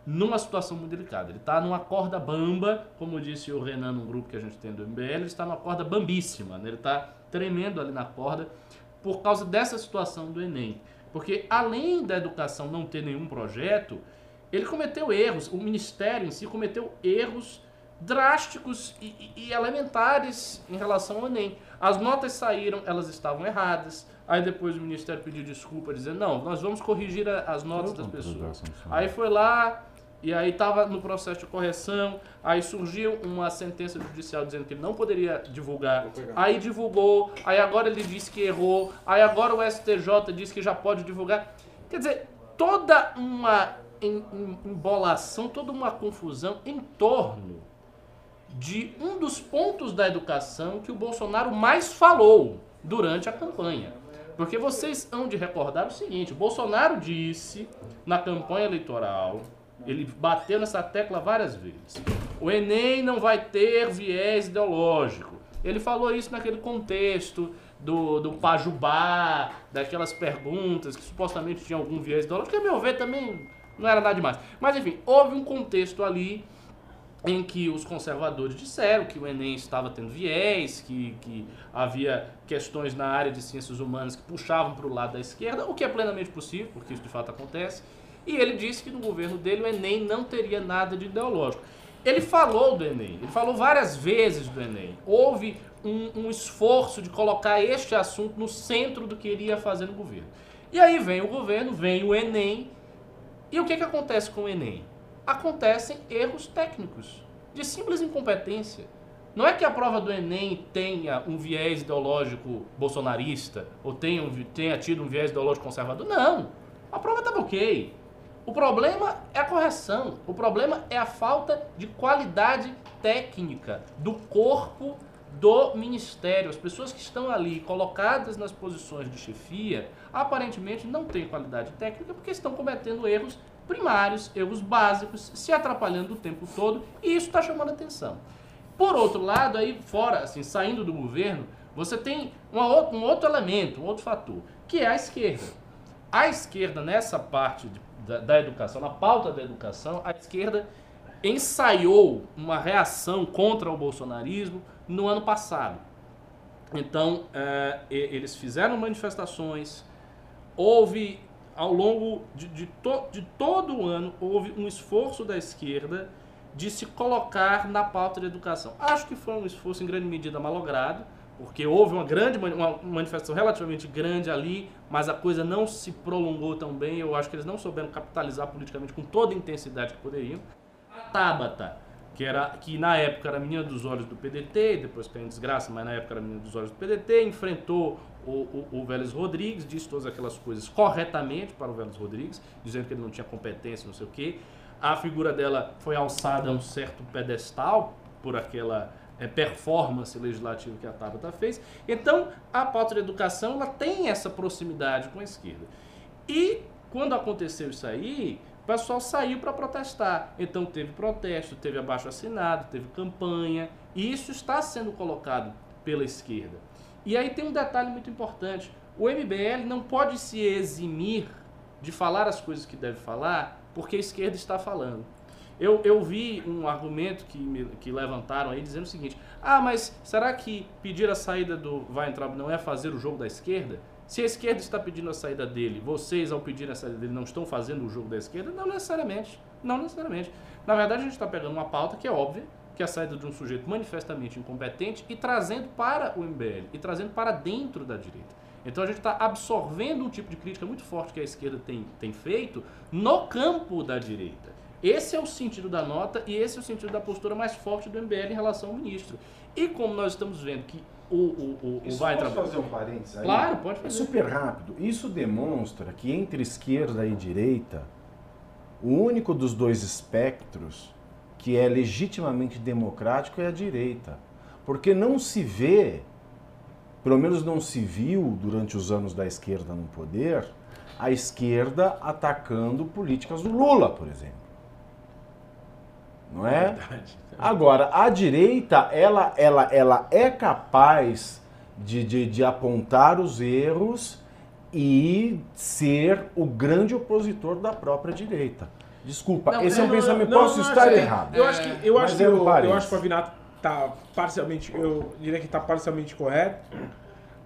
numa situação muito delicada. Ele está numa corda bamba, como disse o Renan num grupo que a gente tem do MBL, ele está numa corda bambíssima. né? Ele está tremendo ali na corda por causa dessa situação do Enem. Porque além da educação não ter nenhum projeto, ele cometeu erros, o ministério em si cometeu erros drásticos e, e- e elementares em relação ao Enem. As notas saíram, elas estavam erradas. Aí depois o ministério pediu desculpa, dizendo: não, nós vamos corrigir a- as notas das pessoas. Aí foi lá, e aí estava no processo de correção. Aí surgiu uma sentença judicial dizendo que ele não poderia divulgar. Aí divulgou. Aí agora ele disse que errou. Aí agora o STJ disse que já pode divulgar. Quer dizer, toda uma em- em- embolação, toda uma confusão em torno de um dos pontos da educação que o Bolsonaro mais falou durante a campanha. Porque vocês hão de recordar o seguinte: Bolsonaro disse na campanha eleitoral, ele bateu nessa tecla várias vezes. O Enem não vai ter viés ideológico. Ele falou isso naquele contexto do, do Pajubá, daquelas perguntas que supostamente tinham algum viés ideológico, que a meu ver também não era nada demais. Mas enfim, houve um contexto ali em que os conservadores disseram que o Enem estava tendo viés, que, que havia questões na área de ciências humanas que puxavam para o lado da esquerda, o que é plenamente possível, porque isso de fato acontece. E ele disse que no governo dele o Enem não teria nada de ideológico. Ele falou do Enem, ele falou várias vezes do Enem. Houve um, um esforço de colocar este assunto no centro do que ele ia fazer no governo. E aí vem o governo, vem o Enem, e o que, que acontece com o Enem? Acontecem erros técnicos, de simples incompetência. Não é que a prova do Enem tenha um viés ideológico bolsonarista ou tenha, tenha tido um viés ideológico conservador. Não. A prova estava ok. O problema é a correção. O problema é a falta de qualidade técnica do corpo do ministério. As pessoas que estão ali colocadas nas posições de chefia aparentemente não têm qualidade técnica porque estão cometendo erros primários, erros básicos, se atrapalhando o tempo todo e isso está chamando atenção. Por outro lado, aí fora, assim, saindo do governo, você tem um outro elemento, um outro fator, que é a esquerda. A esquerda, nessa parte de da, da educação, na pauta da educação, a esquerda ensaiou uma reação contra o bolsonarismo no ano passado. Então, é, eles fizeram manifestações, houve, ao longo de, de, to, de todo o ano, houve um esforço da esquerda de se colocar na pauta da educação. Acho que foi um esforço em grande medida malogrado, porque houve uma grande uma manifestação relativamente grande ali, mas a coisa não se prolongou tão bem. Eu acho que eles não souberam capitalizar politicamente com toda a intensidade que poderiam. A Tabata, que era que na época era menina dos olhos do PDT, depois caiu em desgraça, mas na época era menina dos olhos do PDT, enfrentou o, o, o Vélez Rodrigues, disse todas aquelas coisas corretamente para o Vélez Rodrigues, dizendo que ele não tinha competência, não sei o quê. A figura dela foi alçada a um certo pedestal por aquela é, performance legislativa que a Tabata fez. Então, a pauta de educação ela tem essa proximidade com a esquerda. E quando aconteceu isso aí, o pessoal saiu para protestar. Então teve protesto, teve abaixo assinado, teve campanha, e isso está sendo colocado pela esquerda. E aí tem um detalhe muito importante. O MBL não pode se eximir de falar as coisas que deve falar, porque a esquerda está falando. Eu, eu vi um argumento que, me, que levantaram aí dizendo o seguinte: ah, mas será que pedir a saída do Weintraub não é fazer o jogo da esquerda? Se a esquerda está pedindo a saída dele, vocês, ao pedir a saída dele, não estão fazendo o jogo da esquerda? Não necessariamente. Não necessariamente. Na verdade, a gente está pegando uma pauta que é óbvia, que é a saída de um sujeito manifestamente incompetente e trazendo para o MBL, e trazendo para dentro da direita. Então a gente está absorvendo um tipo de crítica muito forte que a esquerda tem, tem feito no campo da direita. Esse é o sentido da nota e esse é o sentido da postura mais forte do MBL em relação ao ministro. E como nós estamos vendo que o, o, o, Isso o vai pode fazer um parênteses aí? Claro, pode É fazer. super rápido. Isso demonstra que entre esquerda e direita, o único dos dois espectros que é legitimamente democrático é a direita. Porque não se vê, pelo menos não se viu durante os anos da esquerda no poder, a esquerda atacando políticas do Lula, por exemplo. Não é? Agora, a direita, ela, ela, ela é capaz de, de, de apontar os erros e ser o grande opositor da própria direita. Desculpa, Não, esse é um não, pensamento. Não, Posso não, estar errado. Eu acho que, eu Mas acho que, é um o- eu acho que o Avinato tá parcialmente, eu diria que tá parcialmente correto.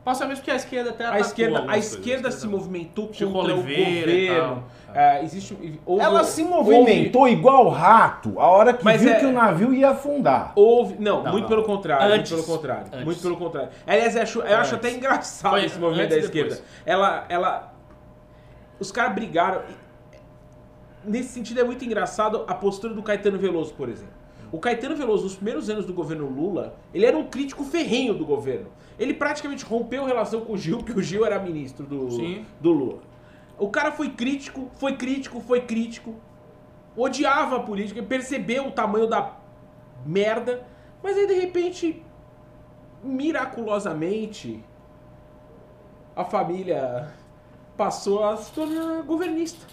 Parcialmente porque a esquerda até A esquerda, a esquerda se movimentou Chico contra o Oliveira e governo. É, existe, houve, Ela se houve- movimentou igual rato a hora que Mas viu é- que o navio ia afundar. Houve, não, Não, muito não. pelo contrário, Antes. muito pelo contrário, Antes. muito pelo contrário. Aliás, eu acho, eu acho até engraçado Foi esse movimento da esquerda. depois. Ela, ela, os caras brigaram. Nesse sentido é muito engraçado a postura do Caetano Veloso, por exemplo. O Caetano Veloso, nos primeiros anos do governo Lula, ele era um crítico ferrenho do governo. Ele praticamente rompeu relação com o Gil, porque o Gil era ministro do, Sim. do Lula. O cara foi crítico, foi crítico, foi crítico, odiava a política, percebeu o tamanho da merda, mas aí de repente, miraculosamente, a família passou a se tornar governista.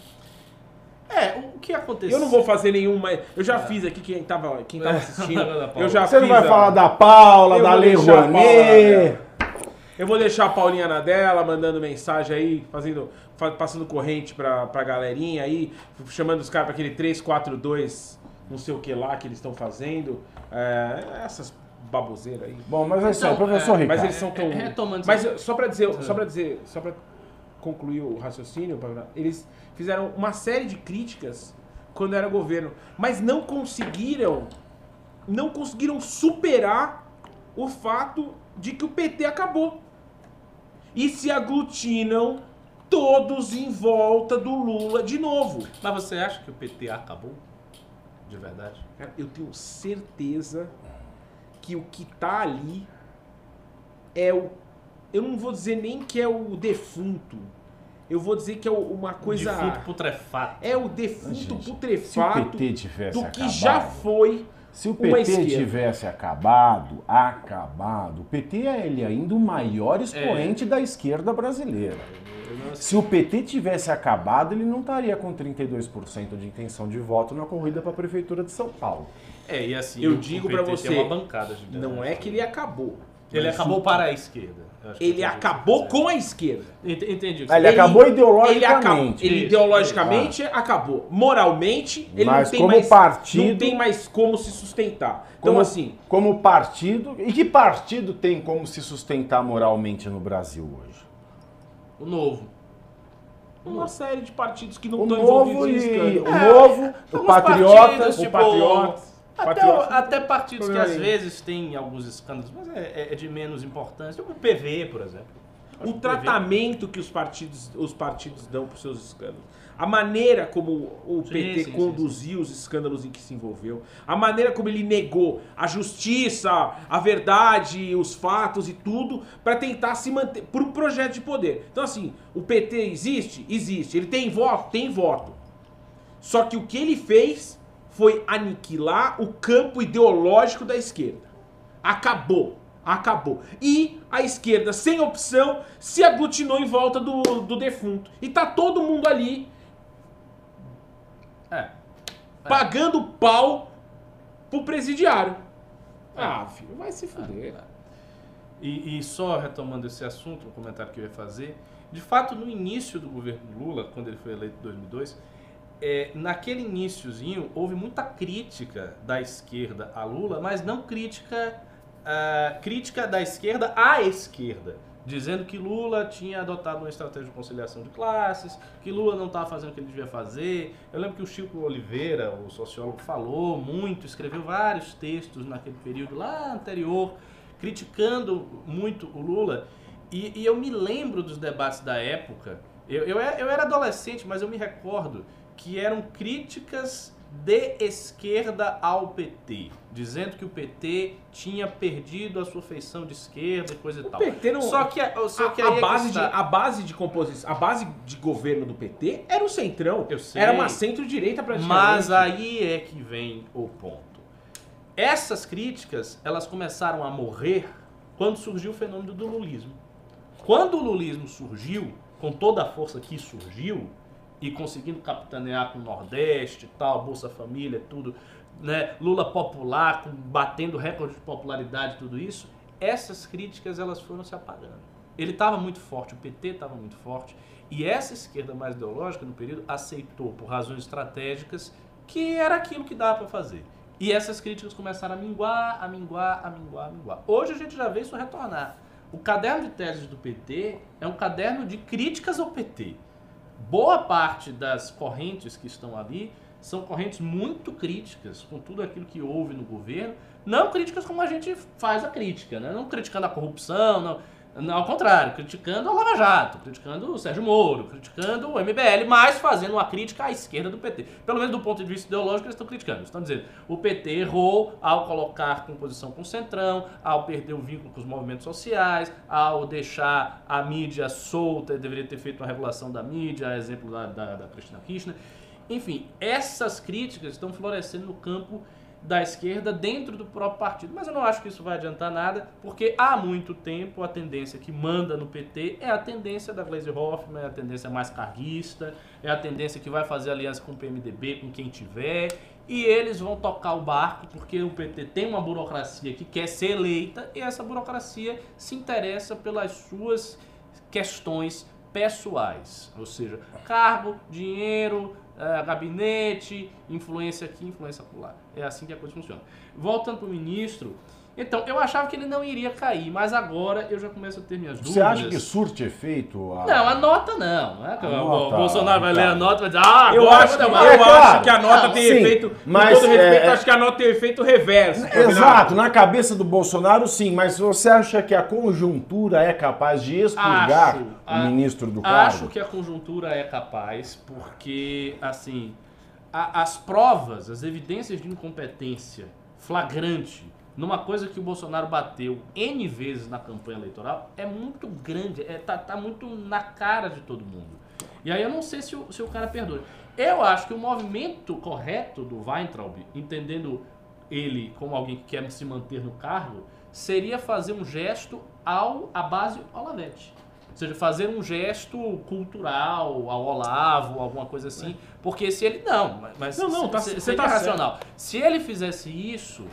É, o que aconteceu? Eu não vou fazer nenhuma. Eu já É. fiz aqui quem tava, quem tava É. *laughs* assistindo. Da Paula. eu já Você não fiz vai a- falar da Paula, Eu da vou Lei Rouanet. Eu vou deixar a Paulinha na dela, mandando mensagem aí, fazendo, fa- passando corrente pra, pra galerinha aí, chamando os caras pra aquele 342, não sei o que lá que eles estão fazendo. É, essas baboseiras aí. Bom, mas é aí, Então, professor é, Ricardo. Mas eles são tão. É, retomando Mas só pra dizer, só para dizer, só pra concluir o raciocínio, eles fizeram uma série de críticas quando era governo, mas não conseguiram não conseguiram superar o fato de que o PT acabou. E se aglutinam todos em volta do Lula de novo. Mas você acha que o PT acabou? De verdade? Cara, eu tenho certeza que o que tá ali é o. Eu não vou dizer nem que é o defunto. Eu vou dizer que é o- uma coisa. Defunto putrefato. É o defunto Gente, Se o putrefato PT tivesse do que acabado, já foi. se o PT tivesse acabado, acabado, o PT é ele ainda o maior expoente da esquerda brasileira. Se o PT tivesse acabado, ele não estaria com 32% de intenção de voto na corrida para a prefeitura de São Paulo. É, e assim, Eu o- digo o pra PT você, tem uma bancada de Não é que ele acabou. Ele acabou o- para a esquerda. Ele acabou com a esquerda. Ent- Entendi. Ah, Ele você- acabou Ele, ideologicamente. acabou, ele ideologicamente acabou. Moralmente, ele Mas não tem como mais partido- não tem mais como se sustentar. Então Como, assim, como partido. E que partido tem como se sustentar moralmente no Brasil hoje? O novo. uma série de partidos que não estão envolvidos em e. escândalo. O É, novo, o alguns Patriotas. partidos, O tipo, Patriotas. Até, Patriotas. até partidos que às vezes têm alguns escândalos, mas é, é- é de menos importância. O PV, por exemplo. O PV tratamento que os partidos, os partidos dão para seus escândalos. A maneira como o Sim, PT sim, sim, conduziu os escândalos em que se envolveu. A maneira como ele negou a justiça, a verdade, os fatos e tudo para tentar se manter por um projeto de poder. Então assim, o PT existe? Existe. Ele tem voto? Tem voto. Só que o que ele fez foi aniquilar o campo ideológico da esquerda. Acabou. Acabou. E a esquerda, sem opção, se aglutinou em volta do, do defunto. E tá todo mundo ali É. pagando pau pro presidiário. Ah, filho, vai se fuder. E, e só retomando esse assunto, um comentário que eu ia fazer, de fato, no início do governo Lula, quando ele foi eleito em 2002, é, naquele iníciozinho houve muita crítica da esquerda a Lula, mas não crítica, ah, crítica da esquerda à esquerda, dizendo que Lula tinha adotado uma estratégia de conciliação de classes, que Lula não estava fazendo o que ele devia fazer. Eu lembro que o Chico Oliveira, o sociólogo, falou muito, escreveu vários textos naquele período lá anterior, criticando muito o Lula. E, e eu me lembro dos debates da época. Eu, eu, eu era adolescente, mas eu me recordo que eram críticas de esquerda ao PT, dizendo que o PT tinha perdido a sua feição de esquerda e coisa e O tal. PT não. Só que, a- só que a, aí a é que base de, está. a base de composição, a base de governo do PT era o centrão. Eu sei. Era uma centro-direita praticamente. Mas aí é que vem o ponto. Essas críticas, elas começaram a morrer quando surgiu o fenômeno do lulismo. Quando o lulismo surgiu, com toda a força que surgiu, e conseguindo capitanear com o Nordeste tal, Bolsa Família, tudo, né, Lula popular, com- batendo recorde de popularidade, tudo isso, essas críticas elas foram se apagando. Ele estava muito forte, o PT estava muito forte, e essa esquerda mais ideológica no período aceitou, por razões estratégicas, que era aquilo que dava para fazer. E essas críticas começaram a minguar, a minguar, a minguar, a minguar. Hoje a gente já vê isso retornar. O caderno de teses do PT é um caderno de críticas ao PT. Boa parte das correntes que estão ali são correntes muito críticas com tudo aquilo que houve no governo. Não críticas como a gente faz a crítica, né? não criticando a corrupção, não, ao contrário, criticando a Lava Jato, criticando o Sérgio Moro, criticando o MBL, mas fazendo uma crítica à esquerda do PT. Pelo menos do ponto de vista ideológico, eles estão criticando. Eles estão dizendo o PT errou ao colocar composição com o Centrão, ao perder o vínculo com os movimentos sociais, ao deixar a mídia solta, deveria ter feito uma regulação da mídia, exemplo da, da, da Cristina Kirchner. Enfim, essas críticas estão florescendo no campo da esquerda dentro do próprio partido. Mas eu não acho que isso vai adiantar nada, porque há muito tempo a tendência que manda no PT é a tendência da Gleisi Hoffmann, é a tendência mais carguista, é a tendência que vai fazer aliança com o PMDB, com quem tiver, e eles vão tocar o barco porque o PT tem uma burocracia que quer ser eleita e essa burocracia se interessa pelas suas questões pessoais, ou seja, cargo, dinheiro, uh, gabinete, influência aqui, influência lá. É assim que a coisa funciona. Voltando para o ministro, então, eu achava que ele não iria cair, mas agora eu já começo a ter minhas dúvidas. Você acha que surte efeito? A... Não, a nota não. não é que o nota, Bolsonaro vai ler a nota e vai dizer, ah, eu acho, eu, eu é, acho que a nota não, tem sim, efeito. Mas, com todo respeito, é... acho que a nota tem efeito reverso. Exato, na cabeça do Bolsonaro, sim, mas você acha que a conjuntura é capaz de expurgar acho, o a, ministro do cargo? Acho que a conjuntura é capaz, porque, assim, a, as provas, as evidências de incompetência flagrante numa coisa que o Bolsonaro bateu N vezes na campanha eleitoral, é muito grande, é, tá, tá muito na cara de todo mundo. E aí eu não sei se o, se o cara perdoa. Eu acho que o movimento correto do Weintraub, entendendo ele como alguém que quer se manter no cargo, seria fazer um gesto ao à base Olavete. Ou seja, fazer um gesto cultural ao Olavo, alguma coisa assim. Porque se ele. Não, mas. Não, não, tá, se, você tá racional. Certo. Se ele fizesse isso,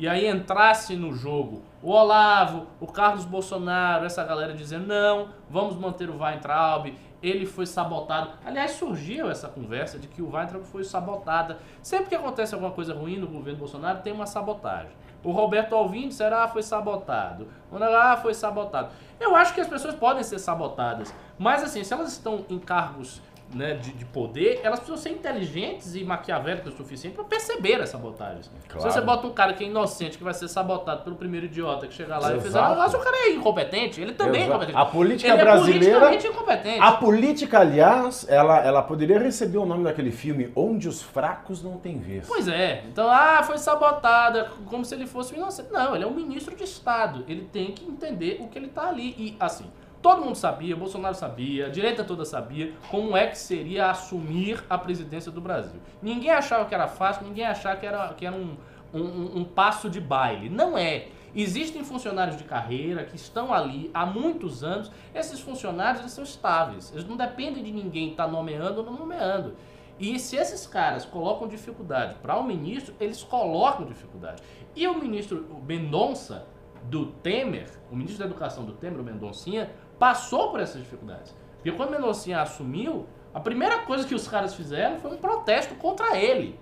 e aí entrasse no jogo o Olavo, o Carlos Bolsonaro, essa galera dizendo não, vamos manter o Weintraub, ele foi sabotado. Aliás, surgiu essa conversa de que o Weintraub foi sabotada. Sempre que acontece alguma coisa ruim no governo Bolsonaro, tem uma sabotagem. O Roberto Alvim será ah, foi sabotado. O ah, foi sabotado. Eu acho que as pessoas podem ser sabotadas, mas assim, se elas estão em cargos né, de, de, poder, elas precisam ser inteligentes e maquiavélicas o suficiente para perceber essa sabotagem. Claro. Se você bota um cara que é inocente, que vai ser sabotado pelo primeiro idiota que chegar lá Exato. e fizer um negócio, o cara é incompetente, ele também Exato. é incompetente. A política ele brasileira. É incompetente. A política, aliás, ela, ela poderia receber o nome daquele filme Onde os Fracos Não Têm Vez. Pois é. Então, ah, foi sabotada, como se ele fosse um inocente. Não, ele é um ministro de Estado. Ele tem que entender o que ele está ali. E, assim, Todo mundo sabia, Bolsonaro sabia, a direita toda sabia como é que seria assumir a presidência do Brasil. Ninguém achava que era fácil, ninguém achava que era, que era um, um, um passo de baile. Não é. Existem funcionários de carreira que estão ali há muitos anos. Esses funcionários eles são estáveis. Eles não dependem de ninguém estar tá nomeando ou não nomeando. E se esses caras colocam dificuldade para o ministro, eles colocam dificuldade. E o ministro Mendonça, do Temer, o ministro da Educação do Temer, o Mendoncinha, passou por essas dificuldades. Porque quando Mendoncinha assumiu, a primeira coisa que os caras fizeram foi um protesto contra ele.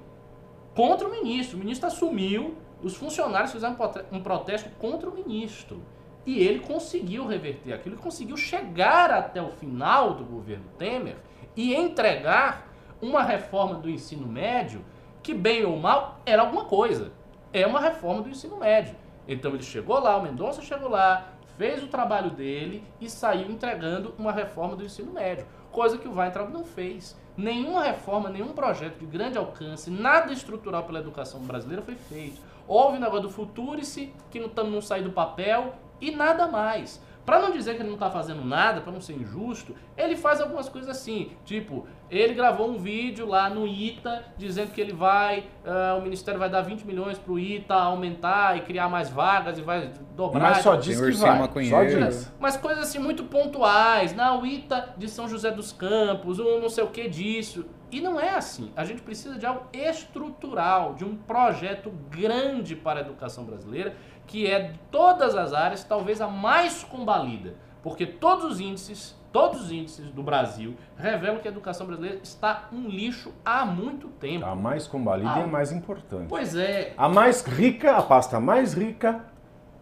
Contra o ministro. O ministro assumiu, os funcionários fizeram um protesto contra o ministro. E ele conseguiu reverter aquilo, ele conseguiu chegar até o final do governo Temer e entregar uma reforma do ensino médio que, bem ou mal, era alguma coisa. É uma reforma do ensino médio. Então ele chegou lá, o Mendonça chegou lá, fez o trabalho dele e saiu entregando uma reforma do ensino médio, coisa que o Weintraub não fez. Nenhuma reforma, nenhum projeto de grande alcance, nada estrutural pela educação brasileira foi feito. Houve o negócio do Futurice, que não, não saiu do papel, e nada mais. Para não dizer que ele não está fazendo nada, para não ser injusto, ele faz algumas coisas assim, tipo, ele gravou um vídeo lá no ITA dizendo que ele vai, uh, o Ministério vai dar 20 milhões para o ITA aumentar e criar mais vagas e vai dobrar. Mas só diz que vai, só diz. Mas coisas assim muito pontuais, na ITA de São José dos Campos, ou não sei o que disso. E não é assim. A gente precisa de algo estrutural, de um projeto grande para a educação brasileira que é de todas as áreas, talvez a mais combalida, porque todos os índices, todos os índices do Brasil revelam que a educação brasileira está um lixo há muito tempo. A mais combalida ah, e a mais importante. Pois é. A mais rica, a pasta mais rica,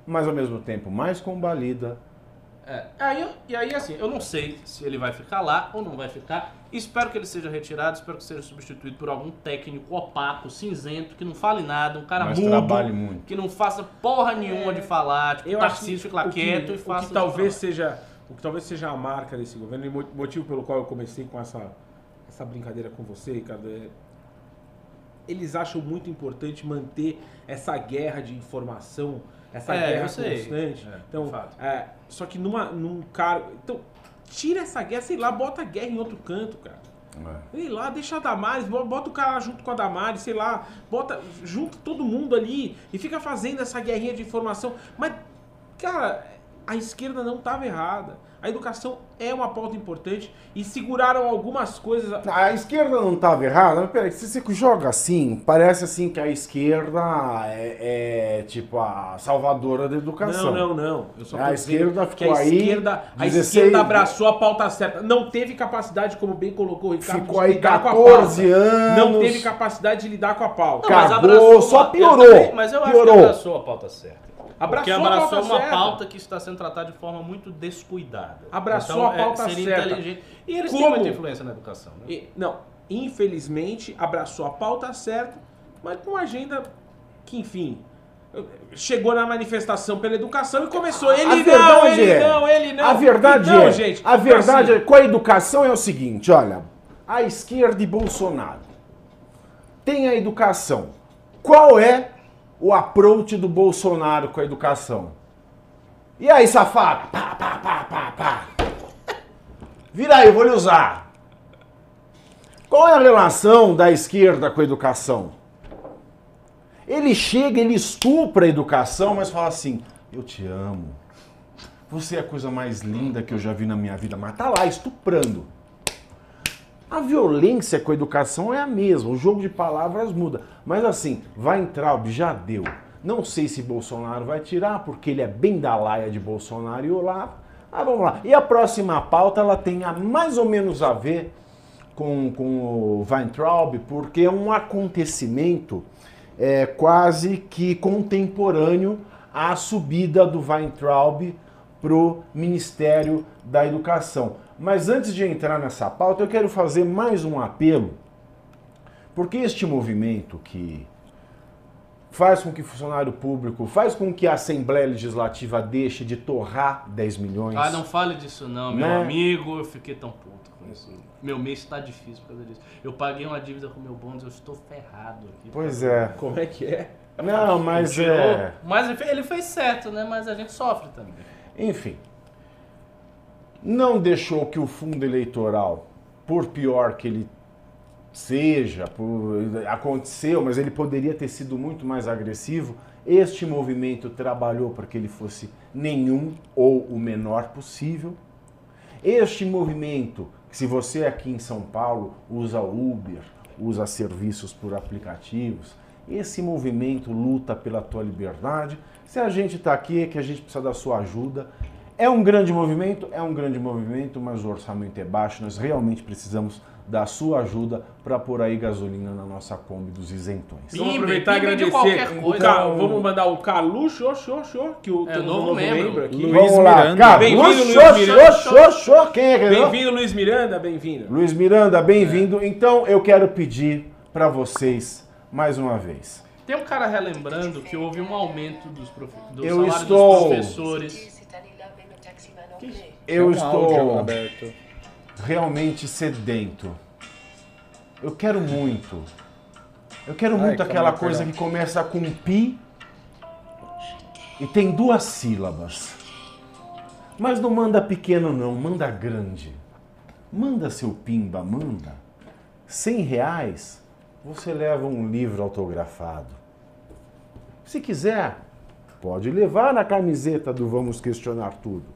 mas ao mesmo tempo mais combalida, é. Aí, e aí, assim, eu não sei se ele vai ficar lá ou não vai ficar. Espero que ele seja retirado, espero que seja substituído por algum técnico opaco, cinzento, que não fale nada, um cara Mas mudo, trabalhe muito. que não faça porra nenhuma é, de falar, tipo, eu Tarcísio fica lá quieto que, e faça. O que talvez seja, o que talvez seja a marca desse governo, e motivo pelo qual eu comecei com essa, essa brincadeira com você, Ricardo, é, eles acham muito importante manter essa guerra de informação essa é, guerra constante. É, então, é, só que numa, num cara. Então, tira essa guerra, sei lá, bota a guerra em outro canto, cara. Sei lá, deixa a Damares, bo- bota o cara junto com a Damares, sei lá, bota, junta todo mundo ali e fica fazendo essa guerrinha de informação. Mas, cara, a esquerda não estava errada. A educação é uma pauta importante e seguraram algumas coisas. A esquerda não estava errada, mas peraí, se você joga assim, parece assim que a esquerda é, é, tipo a salvadora da educação. Não, não, não. Eu só A esquerda que a ficou aí esquerda, a 16 esquerda abraçou a pauta certa. Não teve capacidade, como bem colocou o Ricardo, Ficou de aí lidar com a 14 pauta. anos. Não teve capacidade de lidar com a pauta. Não, mas Cagou, abraçou só piorou, também- mas eu acho piorou. que abraçou a pauta certa. Abraçou Porque abraçou a pauta uma certa. pauta que está sendo tratada de forma muito descuidada. Abraçou Então, a pauta é, seria certa. inteligente. E eles têm Como? muita influência na educação, né? E- não, infelizmente abraçou a pauta certa, mas com uma agenda que, enfim, chegou na manifestação pela educação e começou. Ele a não, verdade ele é, não, ele não. A verdade Então, é, gente, a verdade assim, é, com a educação é o seguinte, olha, a esquerda e Bolsonaro tem a educação. Qual é o approach do Bolsonaro com a educação? E aí, safado? Pá, pá, pá, pá, pá. Vira aí, vou lhe usar. Qual é a relação da esquerda com a educação? Ele chega, ele estupra a educação, mas fala assim: Eu te amo. Você é a coisa mais linda que eu já vi na minha vida, mas tá lá estuprando. A violência com a educação é a mesma, o jogo de palavras muda. Mas assim, vai entrar, já deu. Não sei se Bolsonaro vai tirar, porque ele é bem da laia de Bolsonaro e Olavo. Ah, vamos lá. E a próxima pauta, ela tem a mais ou menos a ver com, com o Weintraub, porque é um acontecimento é, quase que contemporâneo à subida do Weintraub para o Ministério da Educação. Mas antes de entrar nessa pauta, eu quero fazer mais um apelo, porque este movimento que faz com que o funcionário público, faz com que a Assembleia Legislativa deixe de torrar 10 milhões. Ah, não fale disso não, meu Né? amigo. Eu fiquei tão puto com isso. Meu mês está difícil por causa disso. Eu paguei uma dívida com meu bônus, eu estou ferrado aqui. Pois é. Como é que é? Não, mas é. Mas ele fez- ele fez certo, né? Mas a gente sofre também. Enfim, não deixou que o fundo eleitoral, por pior que ele seja, por, aconteceu, mas ele poderia ter sido muito mais agressivo. Este movimento trabalhou para que ele fosse nenhum ou o menor possível. Este movimento, se você aqui em São Paulo usa Uber, usa serviços por aplicativos, esse movimento luta pela tua liberdade. Se a gente está aqui é que a gente precisa da sua ajuda. É um grande movimento, é um grande movimento, mas o orçamento é baixo. Nós realmente precisamos da sua ajuda para pôr aí gasolina na nossa Kombi dos isentões. Vamos Pimba, aproveitar e agradecer. coisa. Ca- Vamos mandar o Caluxo, xô, xô, que o É, um novo membro. aqui. Luiz Vamos lá, Miranda. cara. Bem-vindo, Luiz Luiz Miranda. Xô, xô, Quem é que é? Bem-vindo, Luiz Miranda, bem-vindo. Luiz Miranda, bem-vindo. Então eu quero pedir para vocês mais uma vez. Tem um cara relembrando que houve um aumento dos profe... do Eu salário estou- dos professores. Eu Tem estou realmente sedento. Eu quero muito. Eu quero Ai, muito calma aquela coisa que começa com pi e tem duas sílabas. Mas não manda pequeno não, manda grande. Manda seu pimba, manda. Cem reais, você leva um livro autografado. Se quiser, pode levar na camiseta do Vamos Questionar Tudo.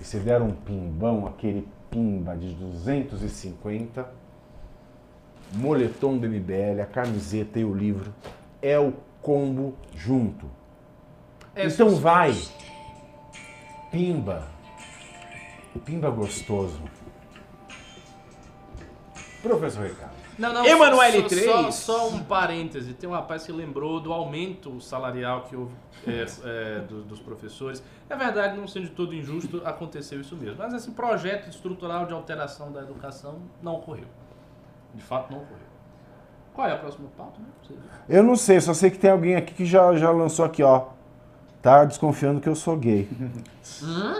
E se der um pimbão, aquele pimba de 250, moletom do MBL, a camiseta e o livro, é o combo junto. É, então vai, pimba, pimba gostoso. Professor Ricardo. Não, não, Emanuele só, 3. Só, só um parêntese. Tem um rapaz que lembrou do aumento salarial que houve é, é, do- dos professores. É verdade, não sendo de todo injusto, aconteceu isso mesmo. Mas esse projeto estrutural de alteração da educação não ocorreu. De fato, não ocorreu. Qual é a próxima pauta? Não sei. Eu não sei, só sei que tem alguém aqui que já, já lançou aqui, ó. Tá desconfiando que eu sou gay.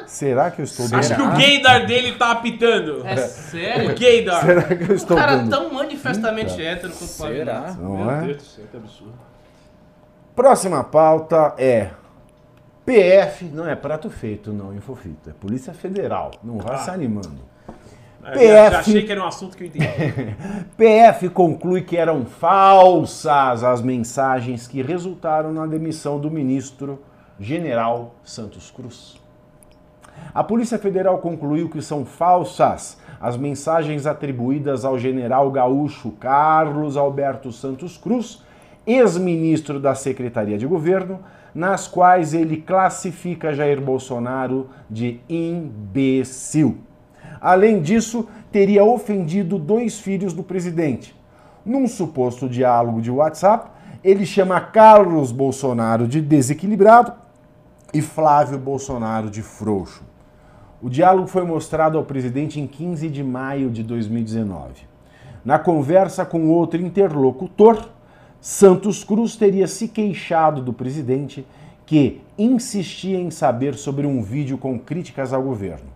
Será que eu estou Acho que dando? o gaydar dele tá apitando. É sério? O gaydar. Será que eu estou Cara, dando? tão manifestamente hétero quanto o Será? Não Meu é? Deus do céu, que absurdo. Próxima pauta é PF, não é prato feito, não, Infofito. É Polícia Federal. Não vá se animando. É, Já PF. achei que era um assunto que eu entendi. *laughs* PF conclui que eram falsas as mensagens que resultaram na demissão do ministro General Santos Cruz. A Polícia Federal concluiu que são falsas as mensagens atribuídas ao general gaúcho Carlos Alberto Santos Cruz, ex-ministro da Secretaria de Governo, nas quais ele classifica Jair Bolsonaro de imbecil. Além disso, teria ofendido dois filhos do presidente. Num suposto diálogo de WhatsApp, ele chama Carlos Bolsonaro de desequilibrado e Flávio Bolsonaro de frouxo. O diálogo foi mostrado ao presidente em 15 de maio de 2019. Na conversa com outro interlocutor, Santos Cruz teria se queixado do presidente que insistia em saber sobre um vídeo com críticas ao governo.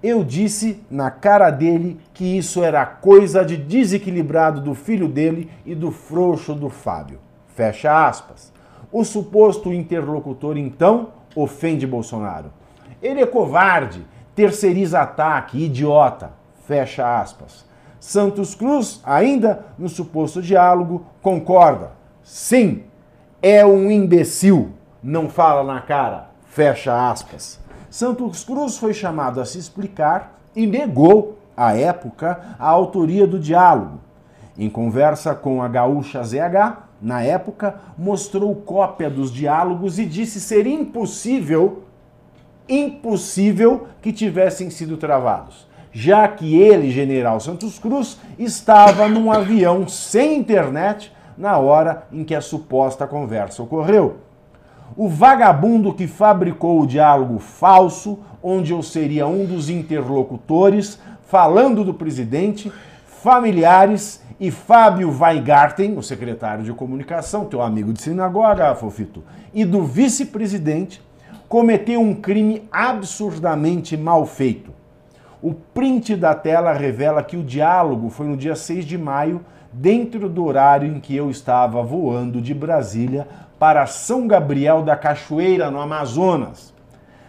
Eu disse na cara dele que isso era coisa de desequilibrado do filho dele e do frouxo do Fábio. Fecha aspas. O suposto interlocutor então ofende Bolsonaro. Ele é covarde, terceiriza ataque, idiota. Fecha aspas. Santos Cruz, ainda no suposto diálogo, concorda. Sim, é um imbecil. Não fala na cara. Fecha aspas. Santos Cruz foi chamado a se explicar e negou, à época, a autoria do diálogo. Em conversa com a gaúcha ZH, na época, mostrou cópia dos diálogos e disse ser impossível, impossível que tivessem sido travados, já que ele, general Santos Cruz, estava num avião sem internet na hora em que a suposta conversa ocorreu. O vagabundo que fabricou o diálogo falso, onde eu seria um dos interlocutores, falando do presidente, familiares e Fábio Weingarten, o secretário de comunicação, teu amigo de sinagoga, Fofito, e do vice-presidente, cometeu um crime absurdamente mal feito. O print da tela revela que o diálogo foi no dia 6 de maio, dentro do horário em que eu estava voando de Brasília para São Gabriel da Cachoeira, no Amazonas.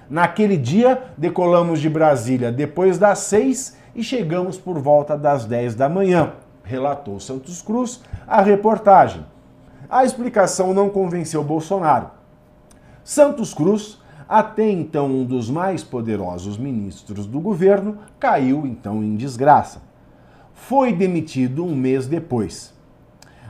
Naquele dia, decolamos de Brasília depois das seis e chegamos por volta das 10 da manhã, relatou Santos Cruz a reportagem. A explicação não convenceu Bolsonaro. Santos Cruz, até então um dos mais poderosos ministros do governo, caiu então em desgraça. Foi demitido um mês depois.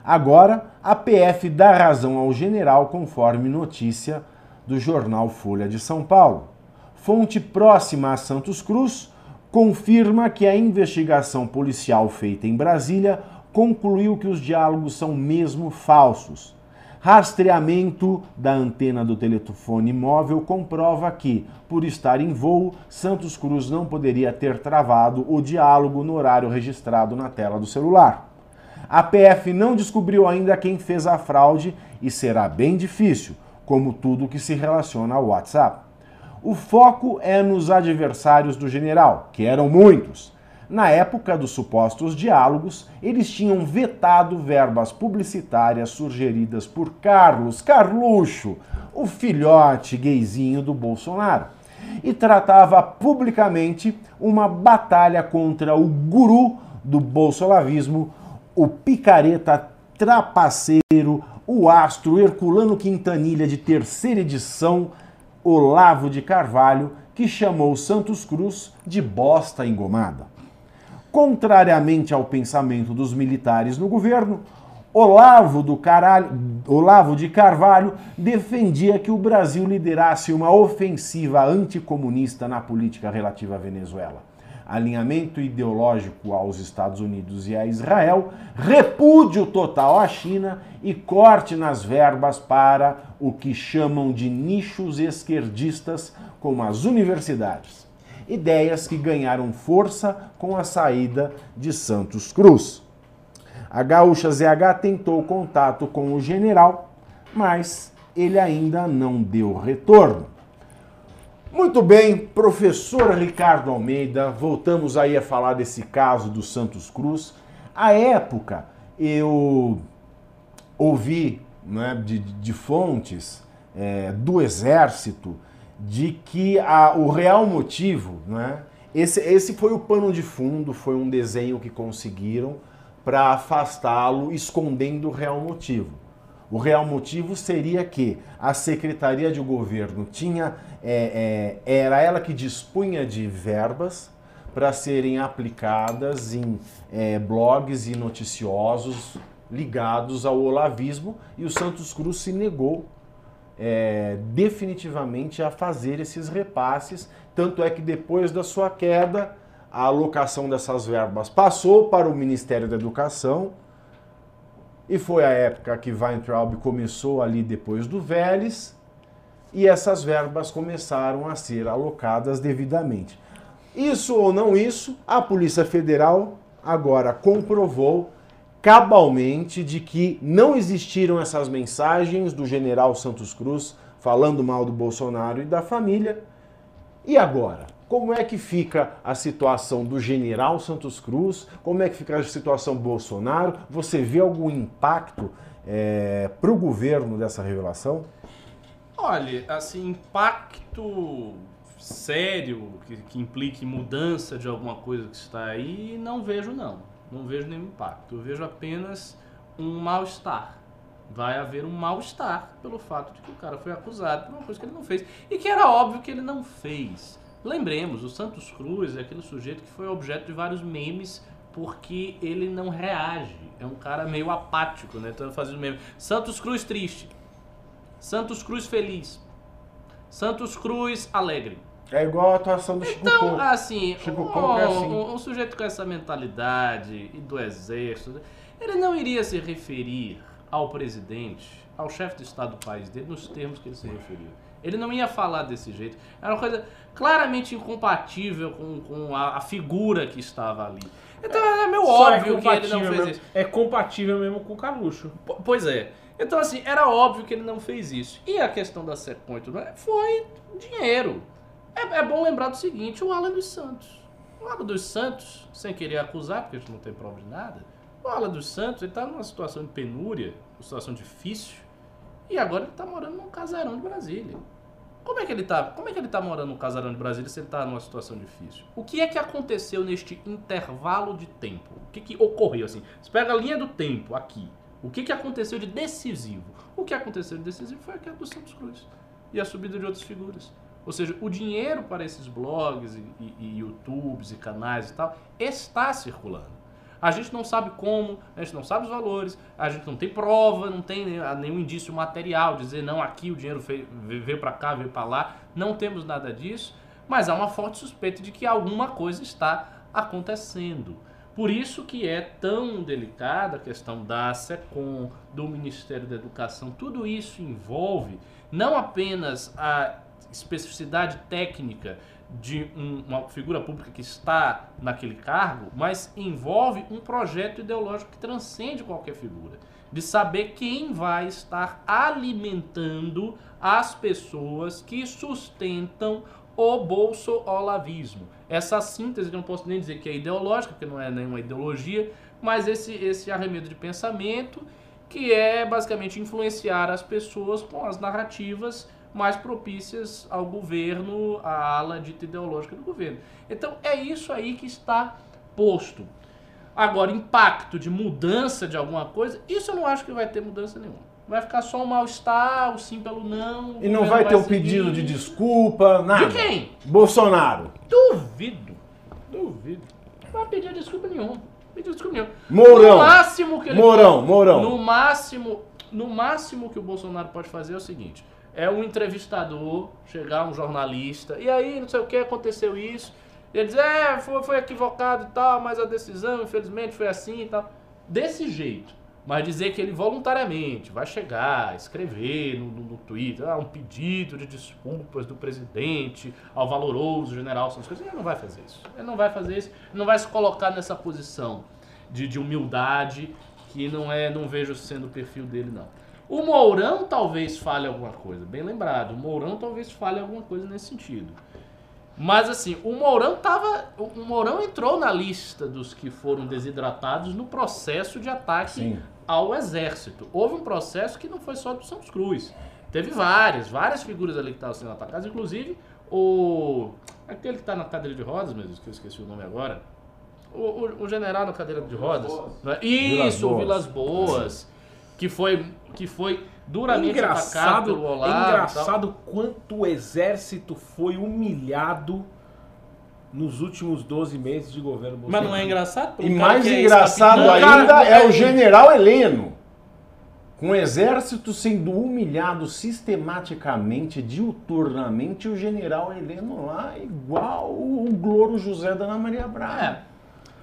Agora, a PF dá razão ao general, conforme notícia do jornal Folha de São Paulo. Fonte próxima a Santos Cruz confirma que a investigação policial feita em Brasília concluiu que os diálogos são mesmo falsos. Rastreamento da antena do telefone móvel comprova que, por estar em voo, Santos Cruz não poderia ter travado o diálogo no horário registrado na tela do celular. A PF não descobriu ainda quem fez a fraude e será bem difícil, como tudo que se relaciona ao WhatsApp. O foco é nos adversários do general, que eram muitos. Na época dos supostos diálogos, eles tinham vetado verbas publicitárias sugeridas por Carlos Carluxo, o filhote gayzinho do Bolsonaro, e tratava publicamente uma batalha contra o guru do bolsolavismo, o picareta trapaceiro, o astro Herculano Quintanilha de terceira edição, Olavo de Carvalho, que chamou Santos Cruz de bosta engomada. Contrariamente ao pensamento dos militares no governo, Olavo, do Caralho, Olavo de Carvalho defendia que o Brasil liderasse uma ofensiva anticomunista na política relativa à Venezuela. Alinhamento ideológico aos Estados Unidos e a Israel, repúdio total à China e corte nas verbas para o que chamam de nichos esquerdistas, como as universidades ideias que ganharam força com a saída de Santos Cruz. A gaúcha ZH tentou contato com o general, mas ele ainda não deu retorno. Muito bem, professor Ricardo Almeida, voltamos aí a falar desse caso do Santos Cruz. À época, eu ouvi né, de, de fontes é, do Exército de que a, o real motivo né, esse, esse foi o pano de fundo, foi um desenho que conseguiram para afastá-lo, escondendo o real motivo. O real motivo seria que a Secretaria de Governo tinha, é, é, era ela que dispunha de verbas para serem aplicadas em é, blogs e noticiosos ligados ao olavismo e o Santos Cruz se negou é, definitivamente a fazer esses repasses. Tanto é que depois da sua queda, a alocação dessas verbas passou para o Ministério da Educação e foi a época que Weintraub começou ali depois do Vélez e essas verbas começaram a ser alocadas devidamente. Isso ou não isso, a Polícia Federal agora comprovou cabalmente de que não existiram essas mensagens do general Santos Cruz falando mal do Bolsonaro e da família. E agora? Como é que fica a situação do general Santos Cruz? Como é que fica a situação do Bolsonaro? Você vê algum impacto é, para o governo dessa revelação? Olha, assim, impacto sério que, que implique mudança de alguma coisa que está aí, não vejo não. Não vejo nenhum impacto. Eu vejo apenas um mal-estar. Vai haver um mal-estar pelo fato de que o cara foi acusado por uma coisa que ele não fez. E que era óbvio que ele não fez. Lembremos, o Santos Cruz é aquele sujeito que foi objeto de vários memes porque ele não reage. É um cara meio apático, né? Então fazendo meme. Santos Cruz triste. Santos Cruz feliz. Santos Cruz alegre. É igual a atuação do Chico Então, Couto. assim, Chico um, é assim. um- um sujeito com essa mentalidade e do exército, ele não iria se referir ao presidente, ao chefe de Estado do país dele, nos termos que ele se referiu. Ele não ia falar desse jeito. Era uma coisa claramente incompatível com, com a, a figura que estava ali. Então é meio Só é óbvio que ele não fez mesmo- isso. É compatível mesmo com o Carluxo. Po- Pois é. Então, assim, era óbvio que ele não fez isso. E a questão da Secom e tudo mais foi dinheiro. É, é bom lembrar do seguinte, o Alan dos Santos. O Alan dos Santos, sem querer acusar, porque a gente não tem prova de nada, o Alan dos Santos, ele tá numa situação de penúria, uma situação difícil, e agora ele tá morando num casarão de Brasília. Como é que ele tá? Como é que ele tá morando num casarão de Brasília se ele tá numa situação difícil? O que é que aconteceu neste intervalo de tempo? O que, que ocorreu assim? Você pega a linha do tempo aqui. O que, que aconteceu de decisivo? O que aconteceu de decisivo foi a queda do Santos Cruz e a subida de outras figuras. Ou seja, o dinheiro para esses blogs e, e, e YouTubes e canais e tal está circulando. A gente não sabe como, a gente não sabe os valores, a gente não tem prova, não tem nenhum, nenhum indício material, dizer não, aqui o dinheiro veio para cá, veio para lá, não temos nada disso, mas há uma forte suspeita de que alguma coisa está acontecendo. Por isso que é tão delicada a questão da SECOM, do Ministério da Educação, tudo isso envolve não apenas a especificidade técnica de um- uma figura pública que está naquele cargo, mas envolve um projeto ideológico que transcende qualquer figura. De saber quem vai estar alimentando as pessoas que sustentam o bolso-olavismo. Essa síntese, que eu não posso nem dizer que é ideológica, porque não é nenhuma ideologia, mas esse, esse arremedo de pensamento que é basicamente influenciar as pessoas com as narrativas mais propícias ao governo, à ala dita ideológica do governo. Então é isso aí que está posto. Agora, impacto de mudança de alguma coisa, isso eu não acho que vai ter mudança nenhuma. Vai ficar só um mal-estar, o sim pelo não. E não governo vai ter um seguir. pedido de desculpa, nada. De quem? Bolsonaro. Duvido. Duvido. Não vai pedir desculpa nenhuma. Pedir desculpa nenhuma. Mourão. No máximo que ele Mourão, Mourão. No máximo, no máximo que o Bolsonaro pode fazer é o seguinte: é um entrevistador chegar um jornalista e aí não sei o que aconteceu isso. E ele diz: "É, foi, foi equivocado e tal, mas a decisão, infelizmente, foi assim e tal". Desse jeito. Mas dizer que ele voluntariamente vai chegar, escrever no, no, no Twitter ah, um pedido de desculpas do presidente ao valoroso general Santos Cruz, ele não vai fazer isso. Ele não vai fazer isso, não vai se colocar nessa posição de, de humildade que não é, não vejo sendo o perfil dele não. O Mourão talvez fale alguma coisa, bem lembrado. O Mourão talvez fale alguma coisa nesse sentido. Mas assim, o Mourão tava, o Mourão entrou na lista dos que foram desidratados no processo de ataque Sim. ao exército. Houve um processo que não foi só do Santos Cruz. Teve várias, várias figuras ali que estavam sendo atacadas, inclusive O. Aquele que tá na cadeira de rodas, Deus, que eu esqueci o nome agora. O, o, o general na cadeira de rodas. não é? Vilas Isso, o Boas. Vilas Boas. Que foi, que foi duramente atacado engraçado, pelo é Olavo. tal. engraçado quanto o exército foi humilhado nos últimos 12 meses de governo Mas Bolsonaro. não é engraçado? Pelo E mais que é engraçado ainda é o general Heleno. Com o exército sendo humilhado sistematicamente, diuturnamente, o general Heleno lá igual o Gloro José da Ana Maria Braga. É.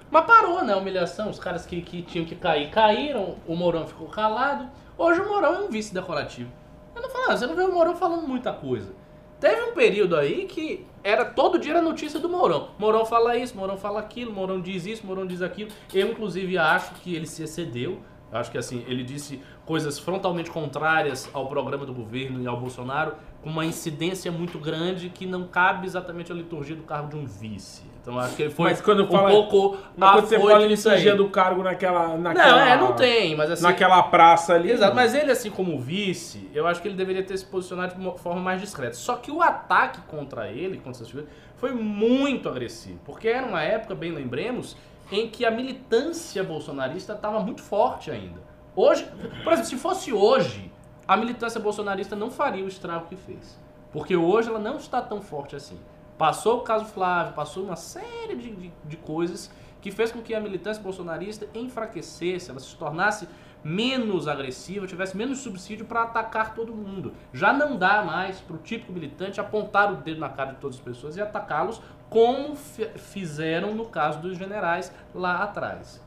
Mas parou, né? A humilhação. Os caras que, que tinham que cair, caíram. O Mourão ficou calado. Hoje o Mourão é um vice decorativo. Eu não falo, você não vê o Mourão falando muita coisa. Teve um período aí que era todo dia era notícia do Mourão. Mourão fala isso, Mourão fala aquilo, Mourão diz isso, Mourão diz aquilo. Eu, inclusive, acho que ele se excedeu. Eu Acho que assim, ele disse coisas frontalmente contrárias ao programa do governo e ao Bolsonaro, com uma incidência muito grande que não cabe exatamente à liturgia do cargo de um vice. Então acho que ele foi Mas quando um fala- pouco Mas quando você fala nisso aí. do cargo naquela, naquela... Não, é, não tem, mas assim. Naquela praça ali. Exato, mas ele, assim como vice, eu acho que ele deveria ter se posicionado de uma forma mais discreta. Só que o ataque contra ele, contra essas figuras, foi muito agressivo. Porque era uma época, bem lembremos, em que a militância bolsonarista estava muito forte ainda. Hoje, por exemplo, se fosse hoje, a militância bolsonarista não faria o estrago que fez. Porque hoje ela não está tão forte assim. Passou o caso Flávio, passou uma série de, de, de coisas que fez com que a militância bolsonarista enfraquecesse, ela se tornasse menos agressiva, tivesse menos subsídio para atacar todo mundo. Já não dá mais para o típico militante apontar o dedo na cara de todas as pessoas e atacá-los como fi- fizeram no caso dos generais lá atrás.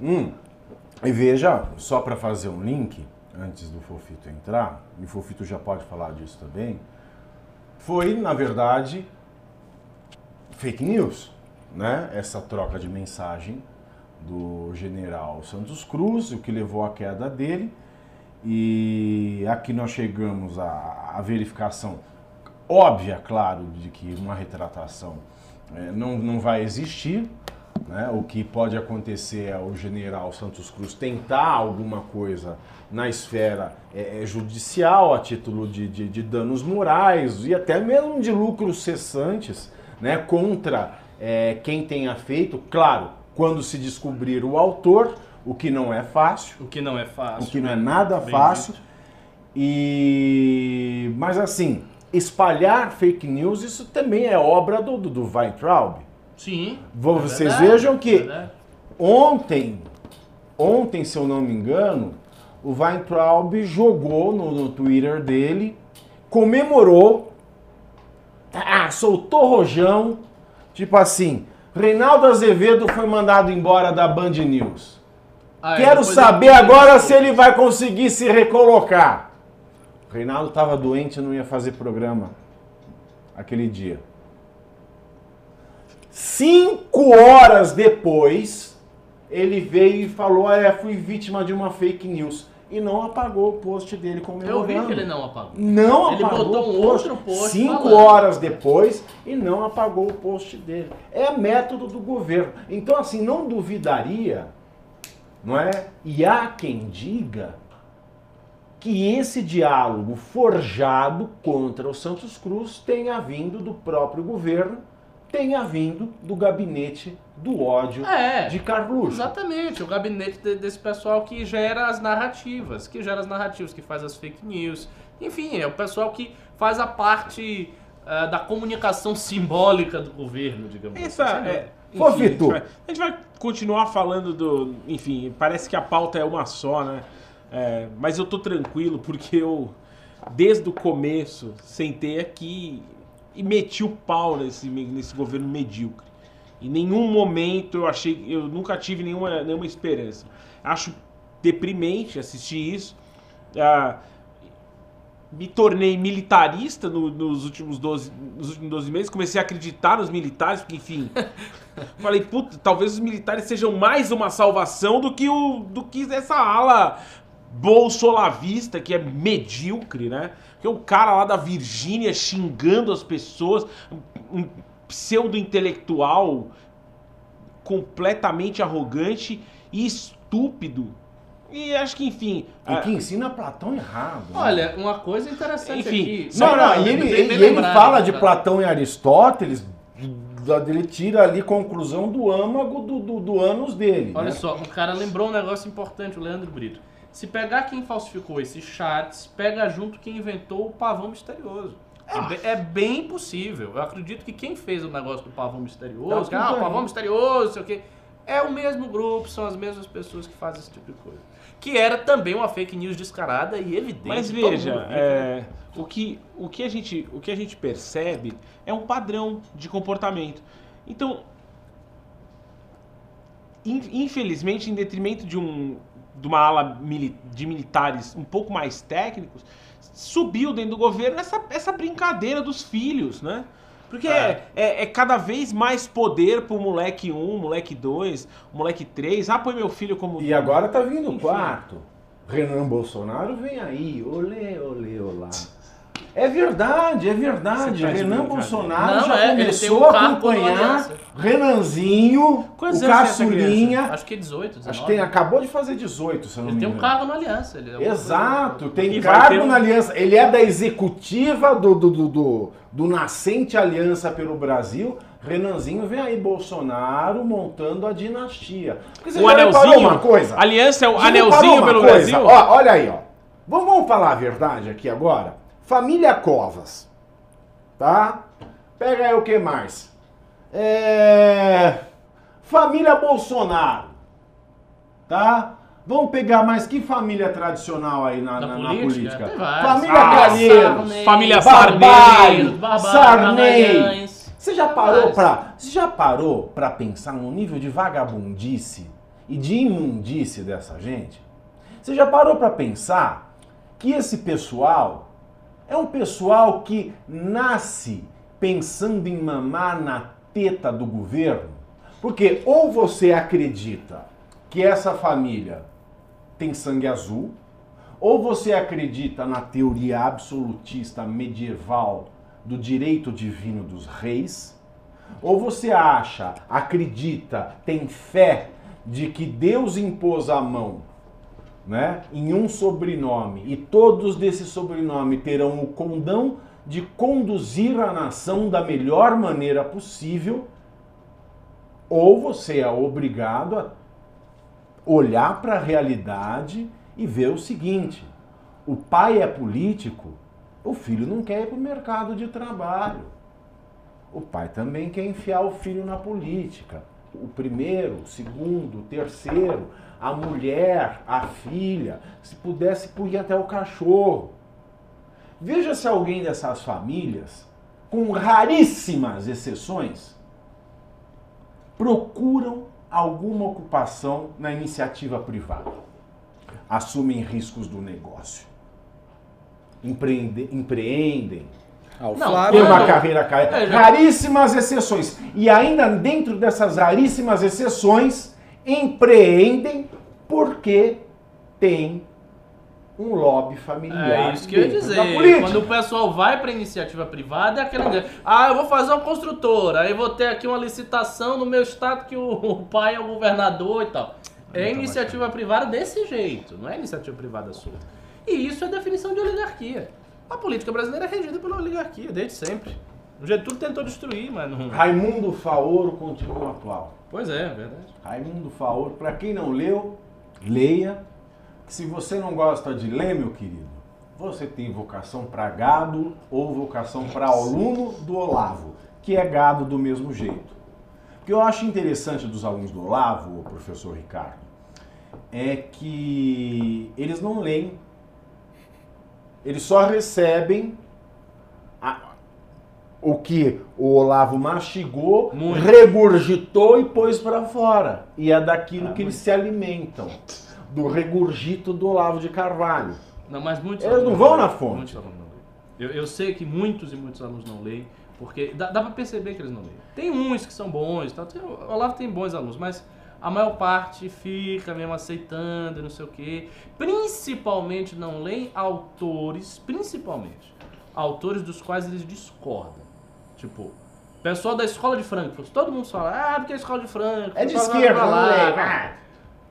Hum. E veja, só para fazer um link, antes do Fofito entrar, e o Fofito já pode falar disso também, foi, na verdade, fake news, né? Essa troca de mensagem do general Santos Cruz, o que levou à queda dele. E aqui nós chegamos à, à verificação óbvia, claro, de que uma retratação eh, não, não vai existir. Né? O que pode acontecer é o general Santos Cruz tentar alguma coisa na esfera eh, eh, judicial, a título de, de- de danos morais e até mesmo de lucros cessantes né? contra eh, quem tenha feito. Claro, quando se descobrir o autor, o que não é fácil. O que não é fácil. O que não é nada Bem fácil. dito. E mas assim, espalhar fake news isso também é obra do do, do Weintraub. Sim. É vocês verdade, vejam que- é. Ontem, ontem, se eu não me engano, o Weintraub jogou no, no Twitter dele, comemorou, ah, soltou rojão, tipo assim, Reinaldo Azevedo foi mandado embora da Band News. Ah, é, Quero saber ele- agora se ele vai conseguir se recolocar. O Reinaldo estava doente e não ia fazer programa aquele dia. Cinco horas depois, ele veio e falou: é, fui vítima de uma fake news. E não apagou o post dele Eu comemorando. vi que ele não apagou. Não Ele apagou botou o um post. outro post Cinco falando. horas depois e não apagou o post dele. É método do governo. Então, assim, não duvidaria, não é? E há quem diga que esse diálogo forjado contra o Santos Cruz tenha vindo do próprio governo, tenha vindo do gabinete do ódio É. de Carluxo. Exatamente, o gabinete de- desse pessoal que gera as narrativas, que gera as narrativas, que faz as fake news. Enfim, é o pessoal que faz a parte ah, da comunicação simbólica do governo, digamos Essa assim. é. Ô, enfim, Fito. A gente, vai, a gente vai continuar falando do. Enfim, parece que a pauta é uma só, né? É, mas eu tô tranquilo porque eu, desde o começo, sentei aqui e meti o pau nesse, nesse governo medíocre. Em nenhum momento eu achei. Eu nunca tive nenhuma, nenhuma esperança. Acho deprimente assistir isso. Ah, me tornei militarista no- nos, últimos 12, nos últimos 12 meses, comecei a acreditar nos militares, porque, enfim. *laughs* falei, puta, talvez os militares sejam mais uma salvação do que, o, do que essa ala bolsolavista, que é medíocre, né? Que é o cara lá da Virgínia xingando as pessoas, um pseudo-intelectual completamente arrogante e estúpido E acho que, enfim. E que ensina Platão errado. né? Olha, uma coisa interessante Enfim, aqui. Não, não, e ele, ele lembrado, fala de cara. Platão e Aristóteles, ele tira ali conclusão do âmago do, do, do ânus dele. Olha né? só, o cara lembrou um negócio importante, o Leandro Brito. Se pegar quem falsificou esses chats, pega junto quem inventou o pavão misterioso. É, Ah. é bem possível. Eu acredito que quem fez o negócio do pavão misterioso, que, tudo ah, o pavão misterioso, sei o quê, é o mesmo grupo, são as mesmas pessoas que fazem esse tipo de coisa. Que era também uma fake news descarada e evidente. Mas veja, né? é, o, que, o, que a gente, o que a gente percebe é um padrão de comportamento. Então, in- infelizmente, em detrimento de, um, de uma ala de militares um pouco mais técnicos, subiu dentro do governo essa, essa brincadeira dos filhos, né? Porque é, é, é cada vez mais poder pro moleque 1, moleque 2, moleque 3. Ah, põe meu filho como. E agora tá vindo o quarto. Renan Bolsonaro vem aí, olê, olê, olá. É verdade, é verdade. Tá Renan. Bolsonaro Não, já é, ele começou um a acompanhar. Renanzinho, Quantos o caçulinha. Acho que é 18, 19. Acho que tem, acabou de fazer 18, se eu não Ele me tem um engano. cargo na aliança. Ele é uma Exato, coisa- tem E cargo ter um- na aliança. Ele é da executiva do, do, do, do, do nascente Aliança pelo Brasil. Renanzinho vem aí, Bolsonaro montando a dinastia. Porque você O anelzinho. uma coisa? Aliança é o anelzinho pelo coisa? Brasil? Ó, olha aí, ó. Vamos, vamos falar a verdade aqui agora. Família Covas. Tá? Pega aí o que mais? É... Família Bolsonaro. Tá? Vamos pegar mais que família tradicional aí na, Na na- na política? política? Tem várias. Família Ah, Calheiros. Família Barbalho, Sarney. Você já parou pra, você já parou pra pensar no nível de vagabundice e de imundice dessa gente? Você já parou pra pensar que esse pessoal é um pessoal que nasce pensando em mamar na teta do governo? Porque ou você acredita que essa família tem sangue azul, ou você acredita na teoria absolutista medieval do direito divino dos reis, ou você acha, acredita, tem fé de que Deus impôs a mão né, em um sobrenome e todos desse sobrenome terão o condão de conduzir a nação da melhor maneira possível, ou você é obrigado a olhar para a realidade e ver o seguinte: o pai é político, o filho não quer ir para o mercado de trabalho. O pai também quer enfiar o filho na política. O primeiro, o segundo, o terceiro, a mulher, a filha, se pudesse, punha até o cachorro. Veja se alguém dessas famílias, com raríssimas exceções, procuram alguma ocupação na iniciativa privada. Assumem riscos do negócio. Empreende- empreendem. Ah, o Não, Flávio. Tem uma carreira ca- É, Raríssimas exceções. E ainda dentro dessas raríssimas exceções, empreendem porque tem um lobby familiar. É isso que eu ia dizer. Quando o pessoal vai para iniciativa privada, é aquela ideia. Ah, eu vou fazer uma construtora, aí vou ter aqui uma licitação no meu estado que o, *laughs* o pai é o governador e tal. É iniciativa privada desse jeito, não é iniciativa privada sua. E isso é definição de oligarquia. A política brasileira é regida pela oligarquia, desde sempre. O Getúlio tentou destruir, mas não. Raimundo Faoro continua atual. Pois é, é verdade. Raimundo Faoro, para quem não leu, leia. Se você não gosta de ler, meu querido, você tem vocação para gado ou vocação para aluno do Olavo, que é gado do mesmo jeito. O que eu acho interessante dos alunos do Olavo, o professor Ricardo, é que eles não leem. Eles só recebem a- o que o Olavo mastigou, Muito. regurgitou e pôs para fora. E é daquilo Ah, que eles se alimentam. Do regurgito do Olavo de Carvalho. Não, mas muitos Eles não vão na fonte. Eu, eu sei que muitos e muitos alunos não leem, porque dá, dá pra perceber que eles não leem. Tem uns que são bons, tá? Tem- o Olavo tem bons alunos, mas a maior parte fica mesmo aceitando e não sei o quê. Principalmente não leem autores, principalmente, autores dos quais eles discordam. Tipo, pessoal da escola de Frankfurt, todo mundo fala, ah, porque a escola de Frankfurt... É de esquerda, lê. blá.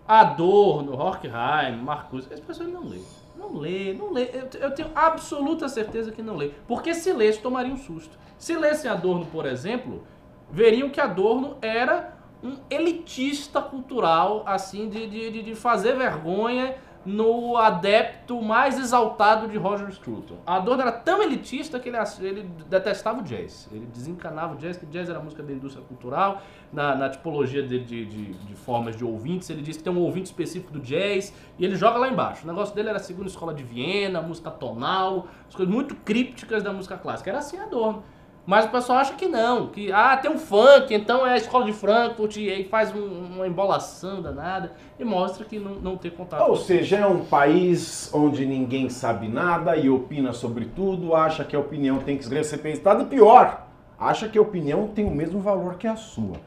Ah, Adorno, Horkheim, Marcuse, as pessoas não lêem. Não lê, não lê. Eu, eu tenho absoluta certeza que não lê. Porque se lesse, tomaria um susto. Se lessem Adorno, por exemplo, veriam que Adorno era um elitista cultural, assim, de, de, de- de fazer vergonha no adepto mais exaltado de Roger Scruton. Adorno era tão elitista que ele, ele detestava o jazz. Ele desencanava o jazz, que jazz era a música da indústria cultural. Na, na tipologia dele de, de, de formas de ouvintes, ele diz que tem um ouvinte específico do jazz e ele joga lá embaixo. O negócio dele era a segunda escola de Viena, música tonal, as coisas muito crípticas da música clássica. Era assim Adorno. Mas o pessoal acha que não, que ah, tem um funk, então é a escola de Frankfurt, e aí faz um- uma embolação danada e mostra que não, não tem contato. Ou seja, é um país onde ninguém sabe nada e opina sobre tudo, acha que a opinião tem que ser respeitada pior, acha que a opinião tem o mesmo valor que a sua.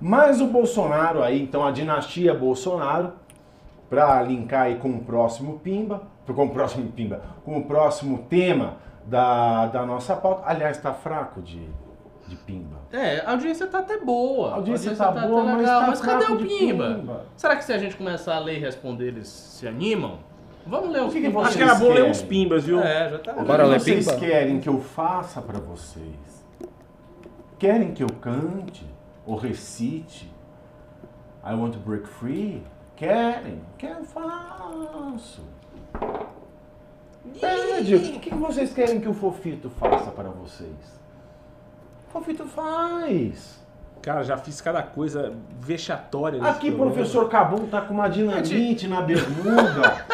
Mas o Bolsonaro aí, então a dinastia Bolsonaro, para linkar aí com o próximo Pimba, com o próximo Pimba, com o próximo tema da, da nossa pauta, aliás, está fraco de, de Pimba. É, a audiência tá até boa. A audiência tá boa, mas tá Mas cadê fraco o de Pimba? Pimba. Será que se a gente começar a ler e responder, eles se animam? Vamos ler O que que vocês Acho que era bom ler uns pimbas, viu? É, já tá. Bora o ler que vocês Pimba? querem que eu faça para vocês? Querem que eu cante ou recite? I want to break free? Querem? Quero, faço. Pede. O que vocês querem que o Fofito faça para vocês? Fofito faz. Cara, já fiz cada coisa vexatória. nesse Aqui, programa. professor Cabum tá com uma dinamite na bermuda.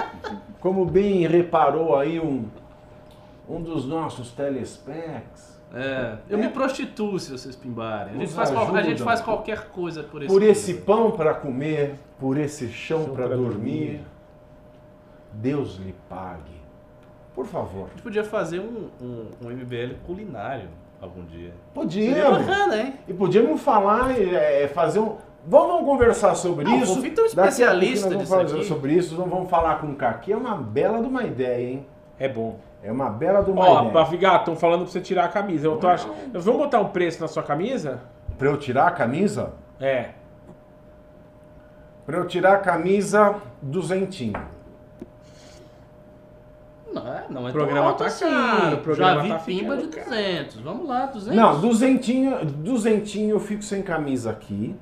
Como bem reparou aí um, um dos nossos telespecs. É, eu me prostituo se vocês pimbarem. A gente, faz, a gente faz qualquer coisa por esse Por esse pimba. pão para comer, por esse chão Chão para pra dormir, dormir. Deus lhe pague. Por favor. A gente podia fazer um, um, um MBL culinário algum dia. Seria Podíamos. bacana, hein? E podíamos falar, é, fazer um. Vamos, vamos conversar sobre Não, o isso. Fofito é um especialista nós vamos disso fazer aqui. sobre isso. Vamos, vamos falar com o Kaki. É uma bela de uma ideia, hein? É bom. É uma bela de uma Ó, ideia. Bafigato, estão falando pra você tirar a camisa. Eu tô achando... Vamos botar um preço na sua camisa? Pra eu tirar a camisa? É. Pra eu tirar a camisa, duzentinho. Não, é- não é O programa tão tá alto caro, assim. o programa Já vi tá pimba de 200. Vamos lá, 200. Não, duzentinho, duzentinho eu fico sem camisa aqui,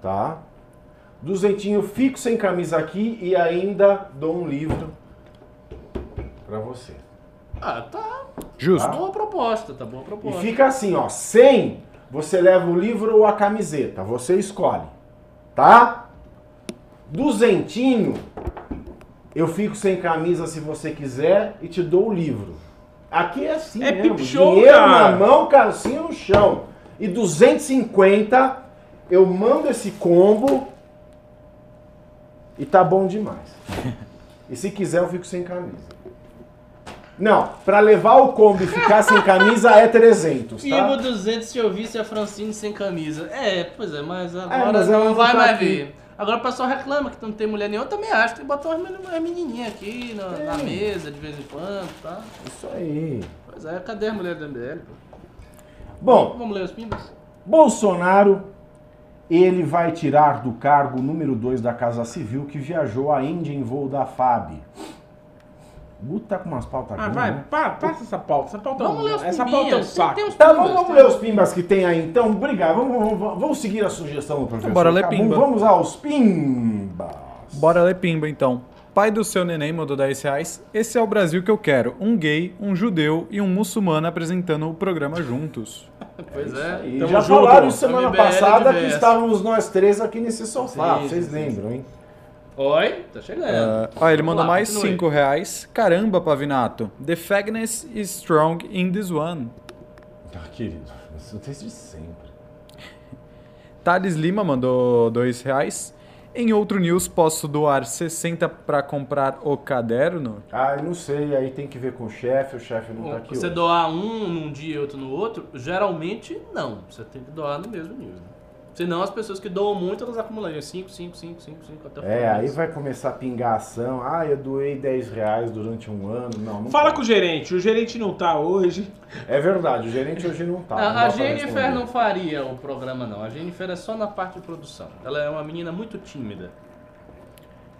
tá? Duzentinho eu fico sem camisa aqui e ainda dou um livro pra você. Ah, tá. Justo. Boa proposta, tá boa E proposta. fica assim, ó, 100 você leva o livro ou a camiseta, você escolhe, tá? Duzentinho eu fico sem camisa se você quiser e te dou o livro. Aqui é assim É mesmo, show, dinheiro cara. na mão, calcinha no chão. E 250 eu mando esse combo e tá bom demais. *laughs* E se quiser eu fico sem camisa. Não, pra levar o combo e ficar sem camisa é 300, Pimba tá? 200 se eu visse a Francine sem camisa. É, pois é, mas agora mas ela não vai tá mais ver. Agora o pessoal reclama que não tem mulher nenhuma. Eu também acho. Tem que botar umas meni- umas menininhas aqui na, na mesa de vez em quando, tá? Isso aí. Pois é, cadê as mulheres do MBL? pô? Bom, Vamos ler os pimbas? Bolsonaro, ele vai tirar do cargo número 2 da Casa Civil que viajou à Índia em voo da FAB. O Guto tá com umas pautas Ah, vai, né? pa- passa essa pauta. Essa pauta, Vamos ler os essa pauta é um Tem- saco. tem os Tá, pimbas, vamos, vamos tem- ler os pimbas que tem aí então. Obrigado. Vamos, vamos, vamos seguir a sugestão do professor. bora ler pimba. Vamos aos pimbas. Bora ler pimba então. Pai do seu neném mandou 10 reais. Esse é o Brasil que eu quero. Um gay, um judeu e um muçulmano apresentando o programa juntos. *laughs* Pois é. E Tamo já junto. falaram semana MBL passada que estávamos nós três aqui nesse sofá. Sim, Vocês sim, lembram, hein? Oi, tá chegando. Ah, ah, ele mandou lá, mais continue. 5 reais. Caramba, Pavinato. The fagness is strong in this one. Ah, querido, isso é desde sempre. Thales Lima mandou 2 reais. Em outro news, posso doar 60 para comprar o caderno? Ah, eu não sei, aí tem que ver com o chefe, o chefe não Bom, tá aqui você hoje. doar um num dia e outro no outro, geralmente não. Você tem que doar no mesmo nível. Né? Senão as pessoas que doam muito, elas acumulam 5, 5, 5, 5, 5 até o É, aí mês. vai começar a pingar ação. Ah, eu doei 10 reais durante um ano. Não, não Fala pode. com o gerente. O gerente não tá hoje. É verdade, o gerente hoje não tá. não A, a Jennifer não faria o programa, não. A Jennifer é só na parte de produção. Ela é uma menina muito tímida.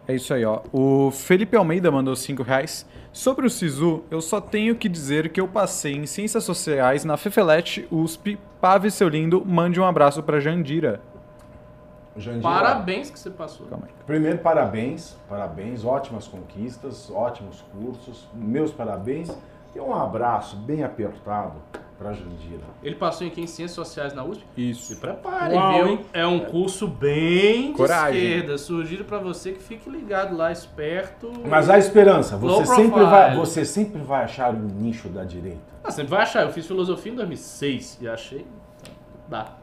É isso aí, ó. O Felipe Almeida mandou 5 reais. Sobre o Sisu, eu só tenho que dizer que eu passei em Ciências Sociais na Fefelete USP. Pave, seu lindo, mande um abraço pra Jandira. Jandira, Parabéns que você passou. Calma aí. Primeiro, parabéns, parabéns, ótimas conquistas, ótimos cursos, meus parabéns e um abraço bem apertado para Jandira. Ele passou em quem? Ciências Sociais na USP? Se Isso. prepare, Uau, viu? É um curso bem de Coragem. esquerda. Sugiro pra você que fique ligado lá, esperto. Mas há esperança, você sempre, vai, você sempre vai achar um nicho da direita. Ah, você vai achar. Eu fiz filosofia em 2006 e achei. Dá.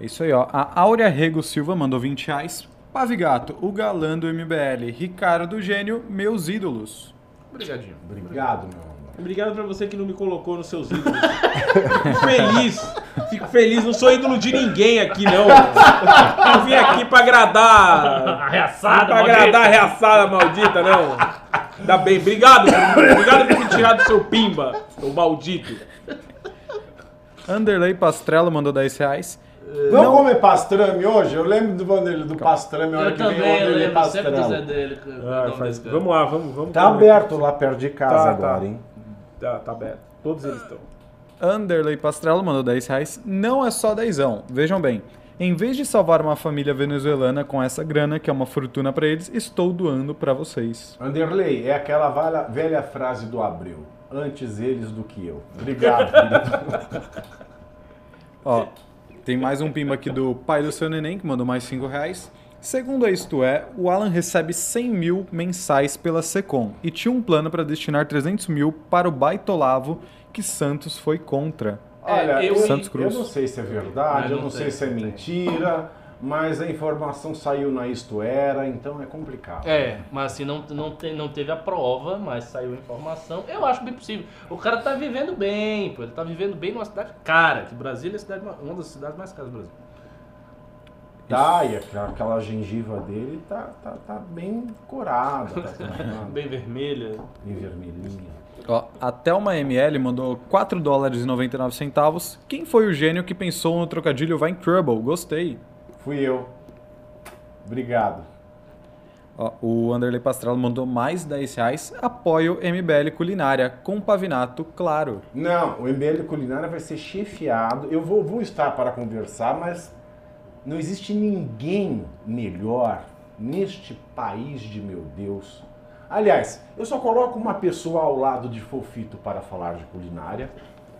É isso aí, ó. A Áurea Rego Silva mandou 20 reais. Pavigato, o galã do MBL. Ricardo Gênio, meus ídolos. Obrigadinho. Obrigado, meu amor. Obrigado pra você que não me colocou nos seus ídolos. Fico feliz. Fico feliz. Não sou ídolo de ninguém aqui, não. Eu vim aqui pra agradar. Arreaçada, pra agradar a reaçada maldita, não. Ainda bem. Obrigado. Obrigado por me tirar do seu pimba, seu maldito. Anderley Pastrello mandou 10 reais. Vamos comer pastrame hoje? Eu lembro do Vanderlei do pastrame, a hora Eu que vem o também Vanderlei lembro sempre do Zé pastrame. dele. que- Ah, não, faz- cara. vamos lá, vamos, vamos. Tá comer. aberto lá perto de casa Tá, agora, tá. hein? Tá, tá aberto. Todos eles estão. Anderley Pastrello mandou 10 reais. Não é só dezão. Vejam bem. Em vez de salvar uma família venezuelana com essa grana, que é uma fortuna pra eles, estou doando pra vocês. Anderley, é aquela velha, velha frase do Abreu. Antes eles do que eu. Obrigado, *laughs* querido. Ó, tem mais um pimba aqui do pai do seu neném, que mandou mais 5 reais. Segundo a Isto É, o Alan recebe 100 mil mensais pela Secom e tinha um plano para destinar 300 mil para o baitolavo que Santos foi contra. Olha, É, eu, eu- Santos eu Cruz. não sei se é verdade, eu não sei se é mentira, mas a informação saiu na Isto Era, então é complicado. É, mas assim, não, não, te- não teve a prova, mas saiu a informação. Eu acho bem possível. O cara tá vivendo bem, pô. Ele tá vivendo bem numa cidade cara, que Brasília é uma das cidades mais caras do Brasil. Tá, e aquela, aquela gengiva dele tá, tá, tá bem corada, tá, *laughs* tá Bem vermelha. bem vermelhinha. Ó, a Thelma ML mandou 4 dólares e 99 centavos. Quem foi o gênio que pensou no trocadilho Vai em Trouble? Gostei. Fui eu. Obrigado. Ó, o Anderley Pastrello mandou mais 10 reais. Apoio MBL Culinária, com pavinato, claro. Não, o MBL Culinária vai ser chefiado. Eu vou, vou estar para conversar, mas não existe ninguém melhor neste país de meu Deus. Aliás, eu só coloco uma pessoa ao lado de Fofito para falar de culinária,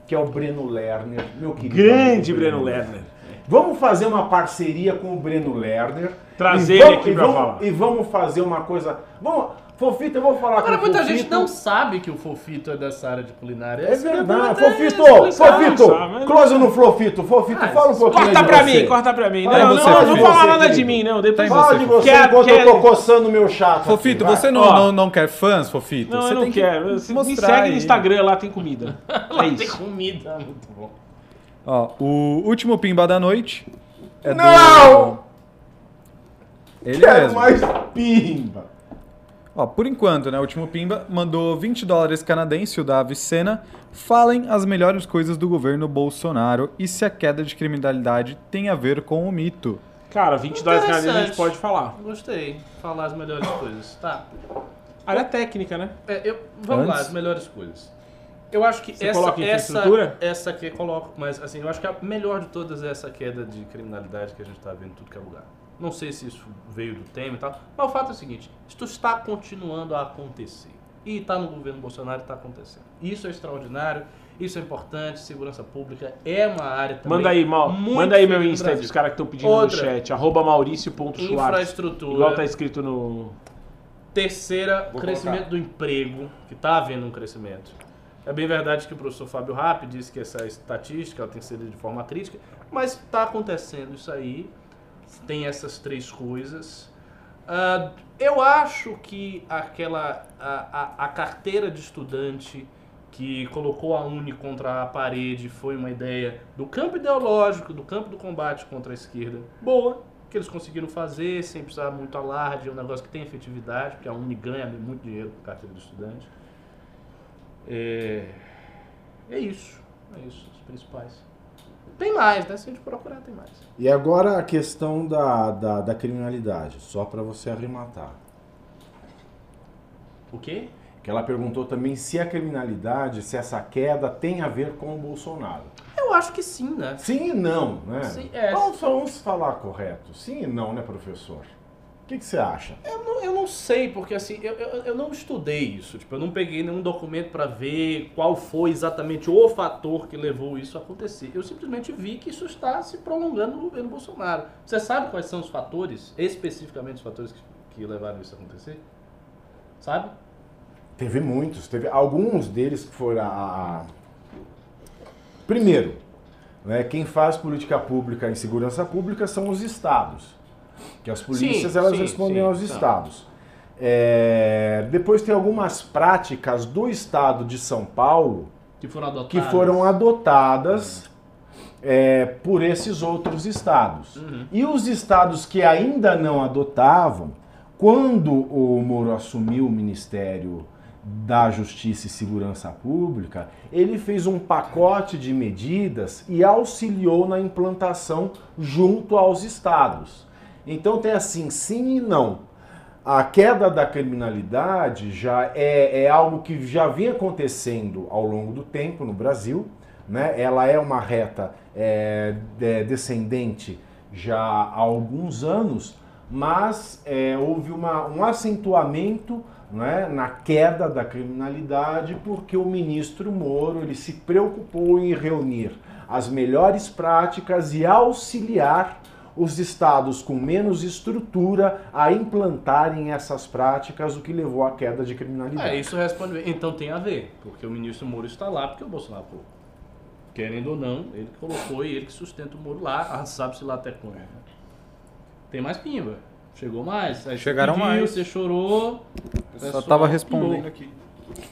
que é o Breno Lerner, meu querido. Grande amigo Breno Lerner. Vamos fazer uma parceria com o Breno Lerner. Trazer ele aqui vamos- falar. E vamos fazer uma coisa. Vamos, Fofito, eu vou falar Agora, com muita Fofito. gente não sabe que o Fofito é dessa área de culinária. É que verdade. Fofito. Fofito, mas- close no Flofito. Fofito, Ah, fala um pouquinho Corta pra mim, corta pra mim. Tá Não, você, não, não Fofito. fala nada de mim, não. Depois Fala você, de Fofito. você Quero- enquanto eu tô coçando o meu chato. Fofito, aqui, você não, não, não quer fãs, Fofito? Não, você eu não tem que quero. Você me segue no. Instagram, lá tem comida. *laughs* É Lá tem isso. comida, muito bom. Ó, o último pimba da noite é do... Não! Ele Quero mesmo. mais pimba. Ó, por enquanto, né? O último Pimba mandou 20 dólares canadense, o da Avicena. Falem as melhores coisas do governo Bolsonaro e se a queda de criminalidade tem a ver com o mito. Cara, 20 dólares canadenses a gente pode falar. Gostei. Falar as melhores coisas. Tá. Área técnica, né? É, eu- vamos lá, Antes? as melhores coisas. Eu acho que Você essa, coloca essa, essa que coloco, mas assim, eu acho que a melhor de todas é essa queda de criminalidade que a gente tá vendo em tudo que é lugar. Não sei se isso veio do tema e tal, mas o fato é o seguinte, isto está continuando a acontecer. E está no governo Bolsonaro e está acontecendo. Isso é extraordinário, isso é importante, segurança pública é uma área também Manda aí, Mal. muito Manda aí meu Insta pros caras que estão pedindo Outra. no chat. Arroba. Infraestrutura. Igual tá escrito no... Terceira, Vou crescimento colocar. do emprego, que está havendo um crescimento. É bem verdade que o professor Fábio Rapp disse que essa estatística ela tem que ser de forma crítica, mas está acontecendo isso aí. Tem essas três coisas. Ah, eu acho que aquela a, a, a carteira de estudante que colocou a Uni contra a parede foi uma ideia do campo ideológico, do campo do combate contra a esquerda. Boa, que eles conseguiram fazer sem precisar muito alarde, é um negócio que tem efetividade, porque a Uni ganha muito dinheiro com carteira de estudante. É, é isso, é isso, os principais. Tem mais, né? Se a gente procurar, tem mais. E agora a questão da, da, da criminalidade, só para você arrematar. O quê? Que ela perguntou também se a criminalidade, se essa queda tem a ver com o Bolsonaro. Eu acho que sim, né? Sim e não, né? Sim, é. Vamos, vamos falar correto. Sim e não, né, professor? O que, que você acha? Eu não, eu não sei, porque assim, eu, eu, eu não estudei isso. Tipo, eu não peguei nenhum documento pra ver qual foi exatamente o fator que levou isso a acontecer. Eu simplesmente vi que isso está se prolongando no governo Bolsonaro. Você sabe quais são os fatores, especificamente os fatores que, que levaram isso a acontecer? Sabe? Teve muitos, teve alguns deles que foram a. Primeiro, né, quem faz política pública e segurança pública são os estados. Que as polícias Sim, elas sim, respondem sim, aos estados. É, depois tem algumas práticas do estado de São Paulo Que foram adotados. que foram adotadas é, por esses outros estados. Uhum. E os estados que ainda não adotavam, quando o Moro assumiu o Ministério da Justiça e Segurança Pública, ele fez um pacote de medidas e auxiliou na implantação junto aos estados. Então tem assim, sim e não. A queda da criminalidade já é, é algo que já vinha acontecendo ao longo do tempo no Brasil. Né? Ela é uma reta é, de- descendente já há alguns anos, mas é, houve uma- um acentuamento né, na queda da criminalidade porque o ministro Moro ele se preocupou em reunir as melhores práticas e auxiliar os estados com menos estrutura a implantarem essas práticas, o que levou à queda de criminalidade. É, isso responde bem. Então tem a ver, porque o ministro Moro está lá porque o Bolsonaro colocou. Querendo ou não, ele que colocou e ele que sustenta o Moro lá, ah, sabe-se lá até quando. né? Tem mais pimba. Chegou mais. Chegaram pediu, mais. Você chorou. Eu só tava pirou. respondendo aqui.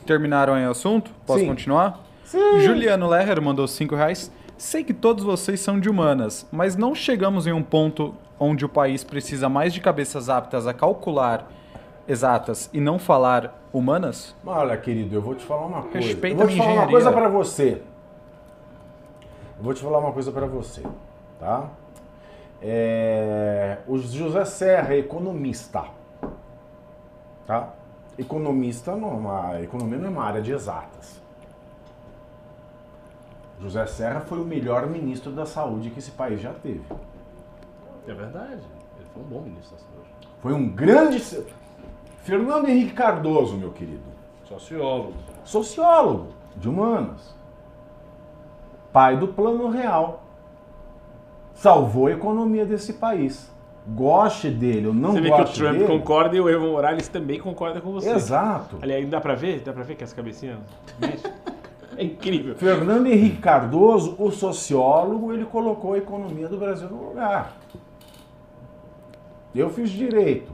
Terminaram aí o assunto? Posso Sim. continuar? Sim. Juliano Lerrer mandou 5 reais. Sei que todos vocês são de humanas, mas não chegamos em um ponto onde o país precisa mais de cabeças aptas a calcular exatas e não falar humanas? Olha, querido, eu vou te falar uma coisa. Respeita eu vou a te falar uma engenharia. coisa pra você. Eu vou te falar uma coisa pra você, tá? É, o José Serra é economista, tá? Economista não, é uma, economia não é uma área de exatas. José Serra foi o melhor ministro da saúde que esse país já teve. É verdade. Ele foi um bom ministro da saúde. Foi um grande. Fernando Henrique Cardoso, meu querido. Sociólogo. sociólogo de humanas, pai do Plano Real, salvou a economia desse país. Goste dele ou não Você vê que o goste Trump dele. concorda e o Evo Morales também concorda com você. Exato. Aliás, dá pra ver? Dá pra ver que as cabecinhas mexem? É incrível. Fernando Henrique Cardoso, o sociólogo, ele colocou a economia do Brasil no lugar. Eu fiz direito.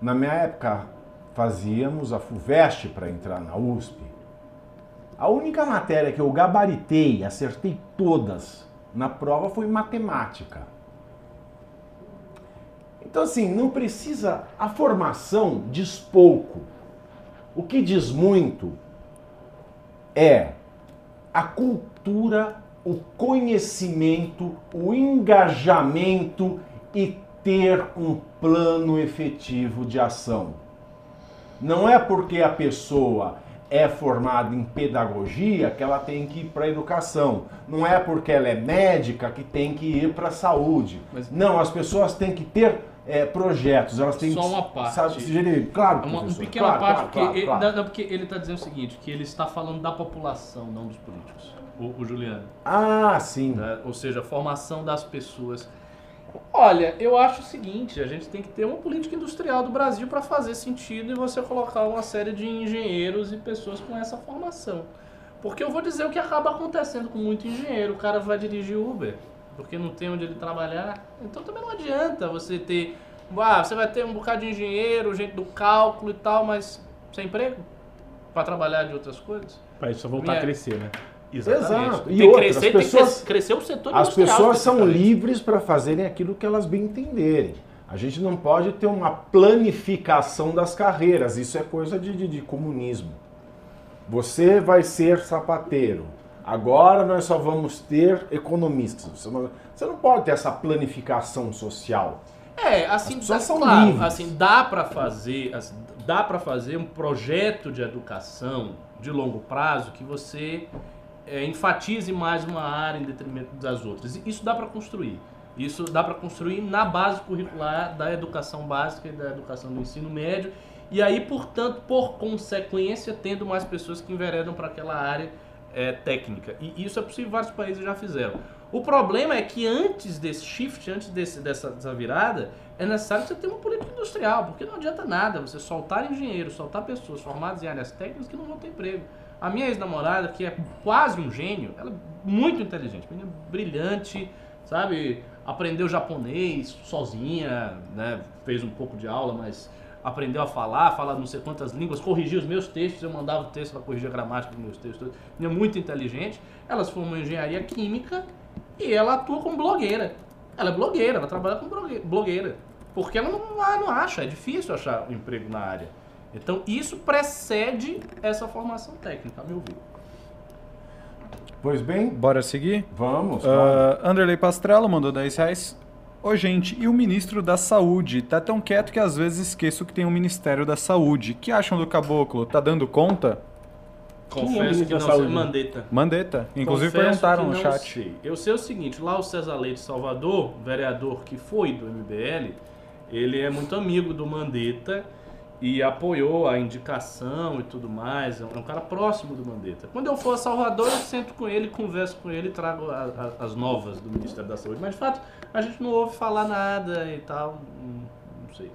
Na minha época, fazíamos a FUVEST para entrar na USP. A única matéria que eu gabaritei, acertei todas na prova foi matemática. Então, assim, não precisa. A formação diz pouco. O que diz muito é a cultura, o conhecimento, o engajamento e ter um plano efetivo de ação. Não é porque a pessoa é formada em pedagogia que ela tem que ir para a educação. Não é porque ela é médica que tem que ir para a saúde. Mas- Não, as pessoas têm que ter é, projetos, elas têm Só que uma parte. sabe, se gerir. Claro, É uma, uma pequena claro, parte, claro, porque claro, ele, claro. não, não, porque ele está dizendo o seguinte, que ele está falando da população, não dos políticos. O, o Juliano. Ah, sim. né? Ou seja, a formação das pessoas. Olha, eu acho o seguinte, a gente tem que ter uma política industrial do Brasil para fazer sentido e você colocar uma série de engenheiros e pessoas com essa formação. Porque eu vou dizer o que acaba acontecendo com muito engenheiro, o cara vai dirigir Uber, porque não tem onde ele trabalhar. Então também não adianta você ter, ah, você vai ter um bocado de engenheiro, gente do cálculo e tal, mas sem emprego para trabalhar de outras coisas. Pra isso só voltar Minha- a crescer, né? Exato. Tem E que outra, crescer, as tem que pessoas, cres- crescer o setor as pessoas são livres para fazerem aquilo que elas bem entenderem. A gente não pode ter uma planificação das carreiras. Isso é coisa de, de- de comunismo. Você vai ser sapateiro. Agora nós só vamos ter economistas. Você não, você não pode ter essa planificação social. É, assim, As dá, são claro, livres. assim, dá pra fazer, assim, dá para fazer um projeto de educação de longo prazo que você é, enfatize mais uma área em detrimento das outras. Isso dá para construir. Isso dá para construir na base curricular da educação básica e da educação do ensino médio. E aí, portanto, por consequência, tendo mais pessoas que enveredam para aquela área é, técnica. E isso é possível, vários países já fizeram. O problema é que antes desse shift, antes desse, dessa, dessa virada, é necessário você ter uma política industrial, porque não adianta nada você soltar engenheiros, soltar pessoas formadas em áreas técnicas que não vão ter emprego. A minha ex-namorada, que é quase um gênio, ela é muito inteligente, menina brilhante, sabe? Aprendeu japonês sozinha, né? Fez um pouco de aula, mas aprendeu a falar, fala não sei quantas línguas, corrigia os meus textos, eu mandava o texto para corrigir a gramática dos meus textos. Menina muito inteligente. Ela se formou em engenharia química e ela atua como blogueira. Ela é blogueira, ela trabalha como blogue- blogueira. Porque ela não, ah, não acha, é difícil achar um emprego na área. Então isso precede essa formação técnica, a meu ver. Pois bem, Bora seguir? vamos. Ah, Anderley Pastrello mandou 10 reais. Ô, gente, e o ministro da Saúde? Tá tão quieto que às vezes esqueço que tem um Ministério da Saúde. que acham do caboclo? Tá dando conta? É o Confesso ministro que não sei. Mandeta. Mandeta. Inclusive Confesso perguntaram que no não chat. sei. Eu sei o seguinte, lá o César Leite Salvador, vereador que foi do MBL, ele é muito amigo do Mandetta e apoiou a indicação e tudo mais. É um cara próximo do Mandetta. Quando eu for a Salvador, eu sento com ele, converso com ele trago a- a- as novas do Ministério da Saúde. Mas de fato, a gente não ouve falar nada e tal. Não sei.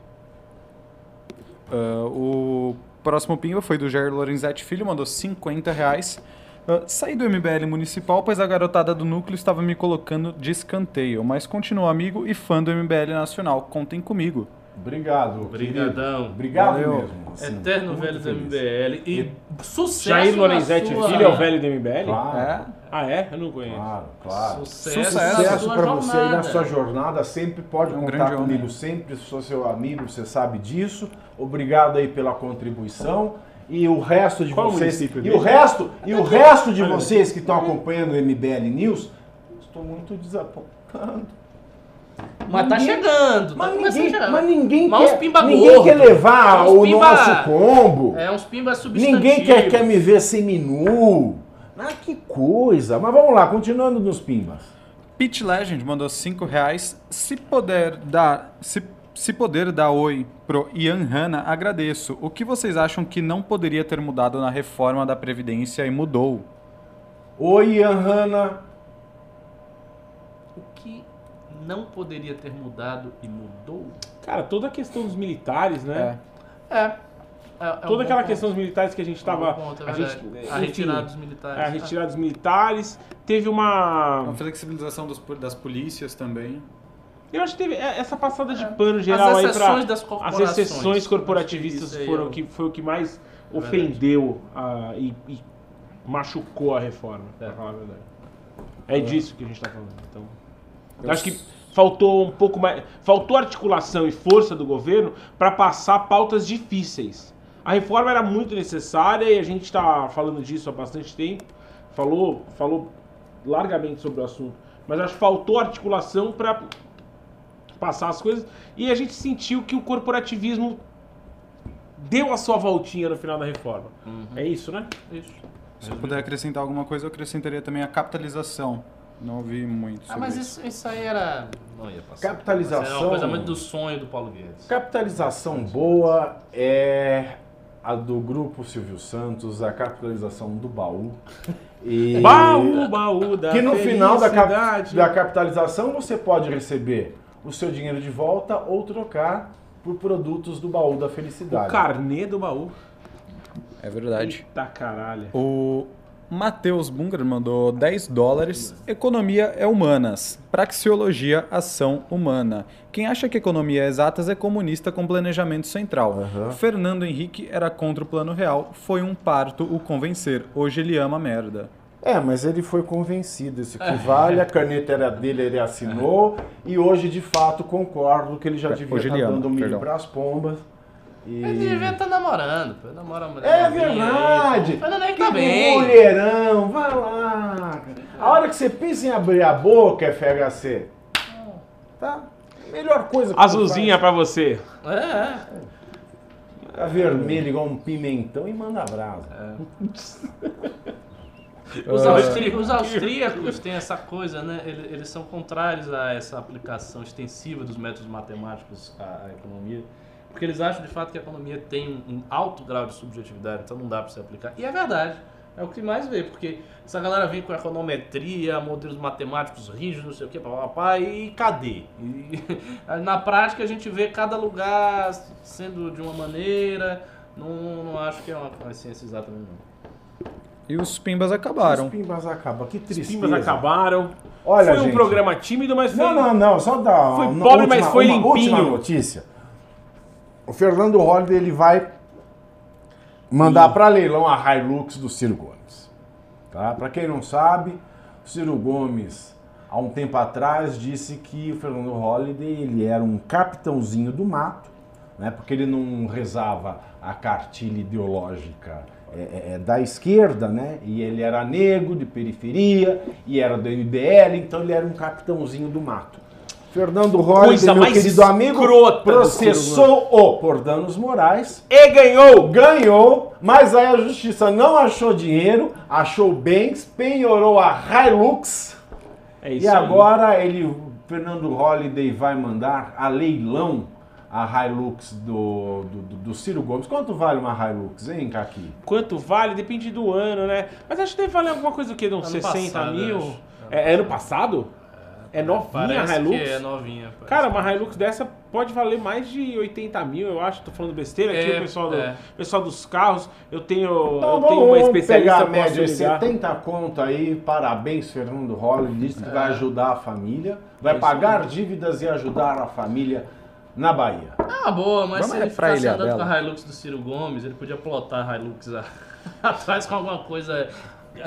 Ah, o próximo pimba foi do Jair Lorenzetti Filho, mandou 50 reais. Ah, saí do MBL municipal, pois a garotada do núcleo estava me colocando de escanteio, mas continuo amigo e fã do MBL nacional. Contem comigo. Obrigado. Obrigadão. Obrigado Valeu. mesmo. assim, Eterno velho do. MBL e sucesso Jair Lorenzetti sua- Filho é o velho do MBL? Claro, É? Ah, é? Eu não conheço. claro, claro. Sucesso, Sucesso sua pra você aí na sua jornada. Sempre pode É um contar comigo, homem. sempre sou seu amigo, você sabe disso. Obrigado aí pela contribuição. E o resto de Qual vocês. E o resto, e o resto de vocês que estão acompanhando o MBL News, estou muito desapontado. Mas tá Ninguém- chegando, tá Mas começando a ninguém, chegar. mas ninguém Mas uns quer, pimba ninguém gordo. quer levar Uns o pimba- nosso combo. É uns pimbas substantivos. Ninguém quer, quer me ver seminu. Ah, que coisa. Mas vamos lá, continuando nos pimbas. Pit Legend mandou 5 reais. Se puder dar. Se, se poder dar oi pro Ian Hanna, agradeço. O que vocês acham que não poderia ter mudado na reforma da Previdência e mudou? Oi, Ian Hanna. O que não poderia ter mudado e mudou? Cara, toda a questão dos militares, né? É. é, é um Toda bom aquela ponto. questão dos militares que a gente É um é a, gente, a enfim, retirada dos militares. é, a retirada dos militares. Teve uma. A flexibilização dos- das polícias também. Eu acho que teve é, essa passada de pano geral As aí pra. das As corporações. exceções corporativistas aí foram é o- que foi o que mais É ofendeu a- e, e machucou a reforma, É. pra falar a verdade. É disso que a gente tá falando. Então, eu acho que faltou um pouco mais, faltou articulação e força do governo para passar pautas difíceis. A reforma era muito necessária e a gente está falando disso há bastante tempo. Falou, falou largamente sobre o assunto, mas acho que faltou articulação para passar as coisas e a gente sentiu que o corporativismo deu a sua voltinha no final da reforma. É isso, né? Isso. Se eu puder acrescentar alguma coisa, eu acrescentaria também a capitalização. Não ouvi muito Ah, sobre mas isso. isso, isso aí era. Não ia passar. Capitalização. É uma coisa muito do sonho do Paulo Guedes. Capitalização boa é a do grupo Silvio Santos, a capitalização do baú. E *laughs* Baú, baú da que no final da, cap- da capitalização você pode receber o seu dinheiro de volta ou trocar por produtos do baú da O felicidade. carnê do baú. É verdade. Eita caralho. O Matheus Bunger mandou 10 dólares. Economia é humanas. Praxeologia, ação humana. Quem acha que economia é exatas é comunista com planejamento central. Aham. Fernando Henrique era contra o plano real. Foi um parto o convencer. Hoje ele ama merda. É, mas ele foi convencido, isso que vale, a caneta era dele, ele assinou, e hoje de fato concordo que ele já devia Hoje estar ele ama, dando milho para as pombas. E... Ele devia estar namorando, pô. Namora a mulher É verdade! Fernando Henrique Que tá bem. mulherão, vai lá! A hora que você pensa em abrir a boca, FHC, tá? Melhor coisa que Azulzinha pra você. É, é. Vermelho igual um pimentão e manda brasa. *laughs* Os, austrí- os austríacos têm essa coisa, né? Eles, eles são contrários a essa aplicação extensiva dos métodos matemáticos à, à economia. Porque eles acham de fato que a economia tem um, um alto grau de subjetividade, então não dá para se aplicar. E é verdade. É o que mais vê, porque essa galera vem com econometria, modelos matemáticos rígidos, não sei o que, papapá, e cadê? E, *laughs* na prática a gente vê cada lugar sendo de uma maneira, não, não acho que é uma, uma ciência exata mesmo. E os pimbas acabaram. Os pimbas acabam. Que Os tristeza. pimbas acabaram. Olha, foi um gente. programa tímido, mas foi... Não, não, não. Só dar Foi pobre, mas foi uma limpinho. última notícia. O Fernando Holliday ele vai mandar para leilão a Hilux do Ciro Gomes. Tá? Para quem não sabe, o Ciro Gomes há um tempo atrás disse que o Fernando Holliday ele era um capitãozinho do mato, né? Porque ele não rezava a cartilha ideológica é, é, é, da esquerda, né? E ele era negro, de periferia, e era do MBL, então ele era um capitãozinho do mato. Fernando Holliday, Coisa meu mais querido amigo, processou-o por danos morais, E ganhou! ganhou, mas aí a justiça não achou dinheiro, achou bens, penhorou a Hilux, É isso e aí. agora ele, Fernando Holliday vai mandar a leilão a Hilux do, do, do- do Ciro Gomes. Quanto vale uma Hilux, hein, Kaki? Quanto vale? Depende do ano, né? Mas acho que deve valer alguma coisa o quê? De uns Ano 60 passado, mil? É, é ano passado? É novinha Parece a Hilux? que é novinha. parece. Cara, uma Hilux dessa pode valer mais de 80 mil, eu acho. Tô falando besteira aqui, É, o pessoal, do, é. pessoal dos carros. Eu tenho, Então eu tenho uma vamos especialista pegar a posso média de ligar. 70 conto aí, parabéns Fernando Holliday, disse que vai ajudar a família, vai É isso pagar dívidas e ajudar a família na Bahia. Ah, boa, mas Vamos se ele é pra ficasse Ilha andando com Bela. a Hilux do Ciro Gomes, ele podia plotar a Hilux a- *laughs* atrás com alguma coisa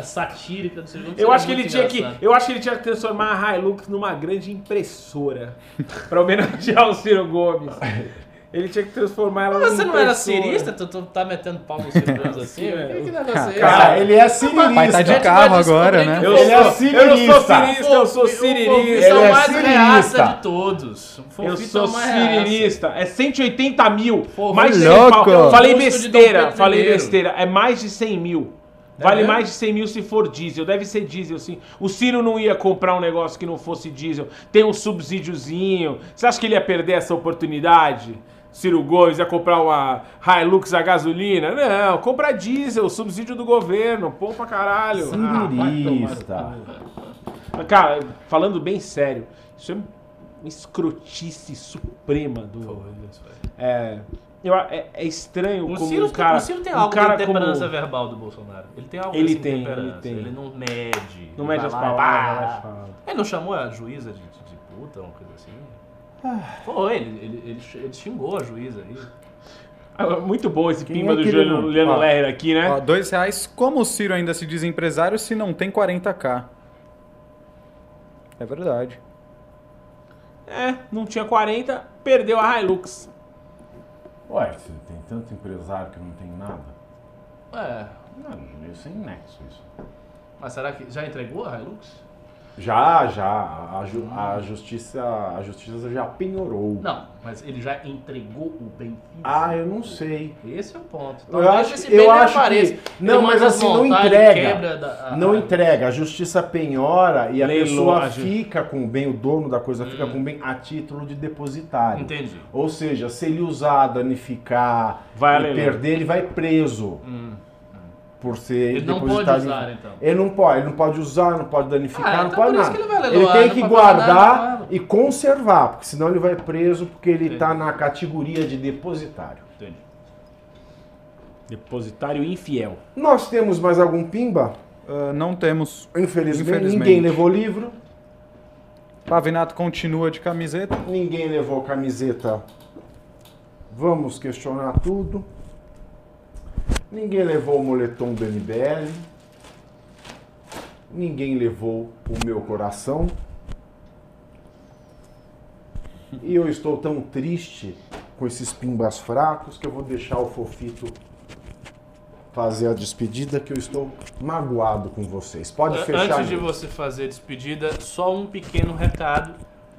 satírica do Ciro Gomes. Eu seria acho, que ele tinha que, eu acho que ele tinha que transformar a Hilux numa grande impressora *laughs* pra homenagear o Ciro Gomes. Ele tinha que transformar ela Mas você não era cirista? Tu, tu tá metendo pau no Ciro Gomes assim? É. Que, que negócio é? Cara, ele é cirilista. Pai tá de carro vai agora, que né? o Eu, Ele é sou, eu não sou cirirista. cirista, eu sou O cirirista. É Ele o é mais reaça de todos. O Eu sou é o cirirista. É 180 mil. Mais de louco. 100 pau. Falei besteira, falei besteira. É mais de 100 mil. Vale mesmo? mais de 100 mil se for diesel. Deve ser diesel, sim. O Ciro não ia comprar um negócio que não fosse diesel. Tem um subsídiozinho. Você acha que ele ia perder essa oportunidade? Ciro Gomes ia comprar uma Hilux a gasolina? Não, compra diesel, subsídio do governo. Pô pra caralho. Ah, Cirirista. mas, Cara, falando bem sério, isso é uma escrotice suprema do. É, eu, é, é estranho O como Ciro, um cara. o Ciro tem um algo cara de intemperança como- verbal do Bolsonaro. Ele tem algo Ele dessa tem, ele tem. não mede. Não ele mede as palavras, fala. Ele não chamou a juíza de, de, de puta, uma coisa assim? Ah. Foi, ele, ele, ele, ele xingou a juíza aí. Ah, Muito bom esse Quem pimba é do ele Juliano Juliano. Lerner aqui, né? Ó, dois reais. Como o Ciro ainda se diz empresário se não tem 40k? É verdade. É, não tinha 40, perdeu a Hilux. Ué, se tem tanto empresário que não tem nada. É, Não, meio sem nexo isso. mas será que já entregou a Hilux? Já, já. A, ju- a justiça, a justiça já penhorou. Não, mas ele já entregou o bem Ah, eu não sei. Esse é o ponto. Eu Talvez acho, esse eu bem nem acho apareça. que. Não, mas assim, não entrega. da- a- Não a- entrega. A justiça penhora e a Leilou, pessoa a ju- fica com o bem, o dono da coisa fica Hum. com o bem a título de depositário. Entendi. Ou seja, se ele usar, danificar Vai e perder, ele vai preso. Hum. Por ser Ele não pode depositário. usar, então. Ele não pode, ele não pode usar, não pode danificar, Ah, não então pode por isso nada. que ele vai ele tem que nada, guardar e conservar, porque senão ele vai preso porque ele está na categoria de depositário. Entendi. Depositário infiel. Nós temos mais algum pimba? Ah, não temos. Infelizmente, Infelizmente. ninguém levou livro, Pavinato continua de camiseta. ninguém levou camiseta. Vamos questionar tudo. Ninguém levou o moletom do MBL. Ninguém levou o meu coração. E eu estou tão triste com esses pimbas fracos que eu vou deixar o Fofito fazer a despedida que eu estou magoado com vocês. Pode fechar. Antes de você fazer a despedida, só um pequeno recado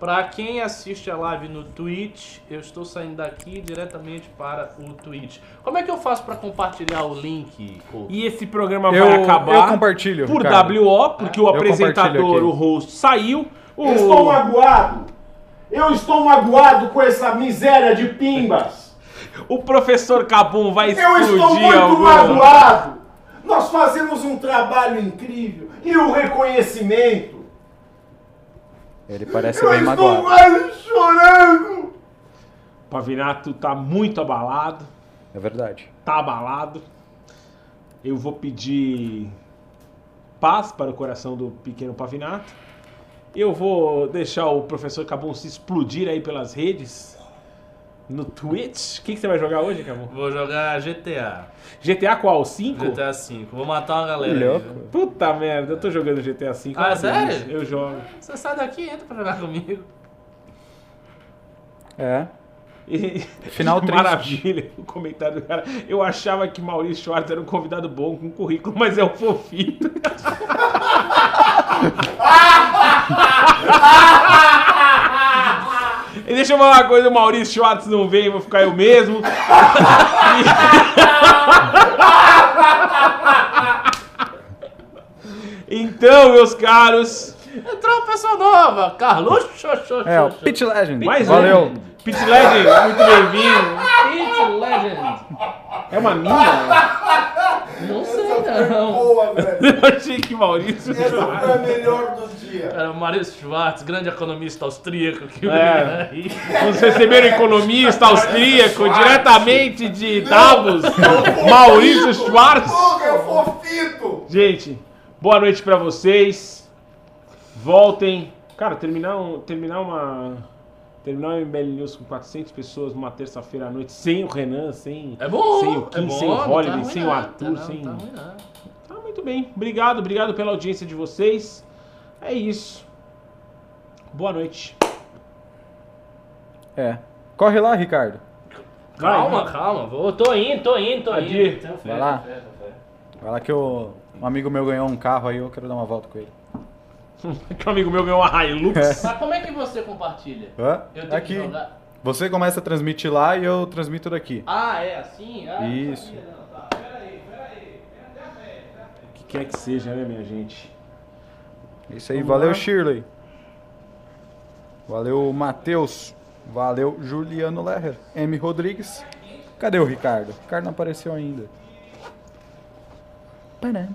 Pra quem assiste a live no Twitch, eu estou saindo daqui diretamente para o Twitch. Como é que eu faço pra compartilhar o link? Couto? E esse programa Eu, vai acabar eu compartilho. por Ricardo. WO, porque o Eu apresentador, o host, saiu. O... Eu estou magoado. Eu estou magoado com essa miséria de pimbas. o professor Cabum vai Eu explodir estou muito algum- magoado. Nós fazemos um trabalho incrível e o reconhecimento. Ele parece Eu bem estou magoado. quase chorando. Pavinato tá muito abalado. É verdade. Tá abalado. Eu vou pedir paz para o coração do pequeno Pavinato. Eu vou deixar o professor Cabum se explodir aí pelas redes. No Twitch. O que, que você vai jogar hoje, Cabum? Vou jogar GTA. GTA qual? 5? GTA V. Vou matar uma galera. aí, viu? Puta merda, eu tô jogando GTA V. Ah, uma sério? Eu jogo. Você sai daqui e entra pra jogar comigo. É. E- Final *laughs* triste. Maravilha, o comentário do cara. Eu achava que Maurício Schwartz era um convidado bom com currículo, mas é um fofito. *laughs* E deixa eu falar uma coisa, o Maurício Schwartz não veio, vou ficar eu mesmo. Então, meus caros, Entrou uma pessoa nova, Carlos Xoxô. É, o Pit Legend. mais Valeu. um. Pit Legend, muito bem-vindo. Pit Legend. É uma mina? Não sei não. Boa, velho. *laughs* Eu achei que Maurício Essa foi a melhor do dia. Era o Maurício Schwartz, grande economista austríaco que É. veio aí. Vamos receber o economista austríaco diretamente de Davos, Maurício Schwartz. Fofito. Gente, boa noite pra vocês. Voltem. Cara, terminar, um, terminar uma. Terminar o MBL News com 400 pessoas numa terça-feira à noite, sem o Renan, sem, É bom, sem o é Kim, bom, sem o tá Holiday, ruim sem o Arthur, não, sem. Tá não. Tá muito bem. Obrigado, obrigado pela audiência de vocês. É isso. Boa noite. É. Corre lá, Ricardo. Calma, Vai. calma. Vou, tô indo, tô indo, tô Adir. indo. Fé, Vai lá. Vai lá que o, um amigo meu ganhou um carro aí, eu quero dar uma volta com ele. *laughs* Que um amigo meu ganhou uma Hilux. Mas como é que você compartilha? Hã? Eu tenho Aqui. que jogar. Você começa a transmitir lá e eu transmito daqui. Ah, é assim? Ah, não Isso. não. Tá, peraí, peraí. O que quer que seja, né, minha gente? É Isso aí, Vamos valeu lá. Shirley. Valeu Matheus. Valeu Juliano Lerrer. M. Rodrigues. Cadê o Ricardo? O Ricardo não apareceu ainda. Param,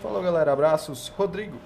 Falou galera, abraços. Rodrigo.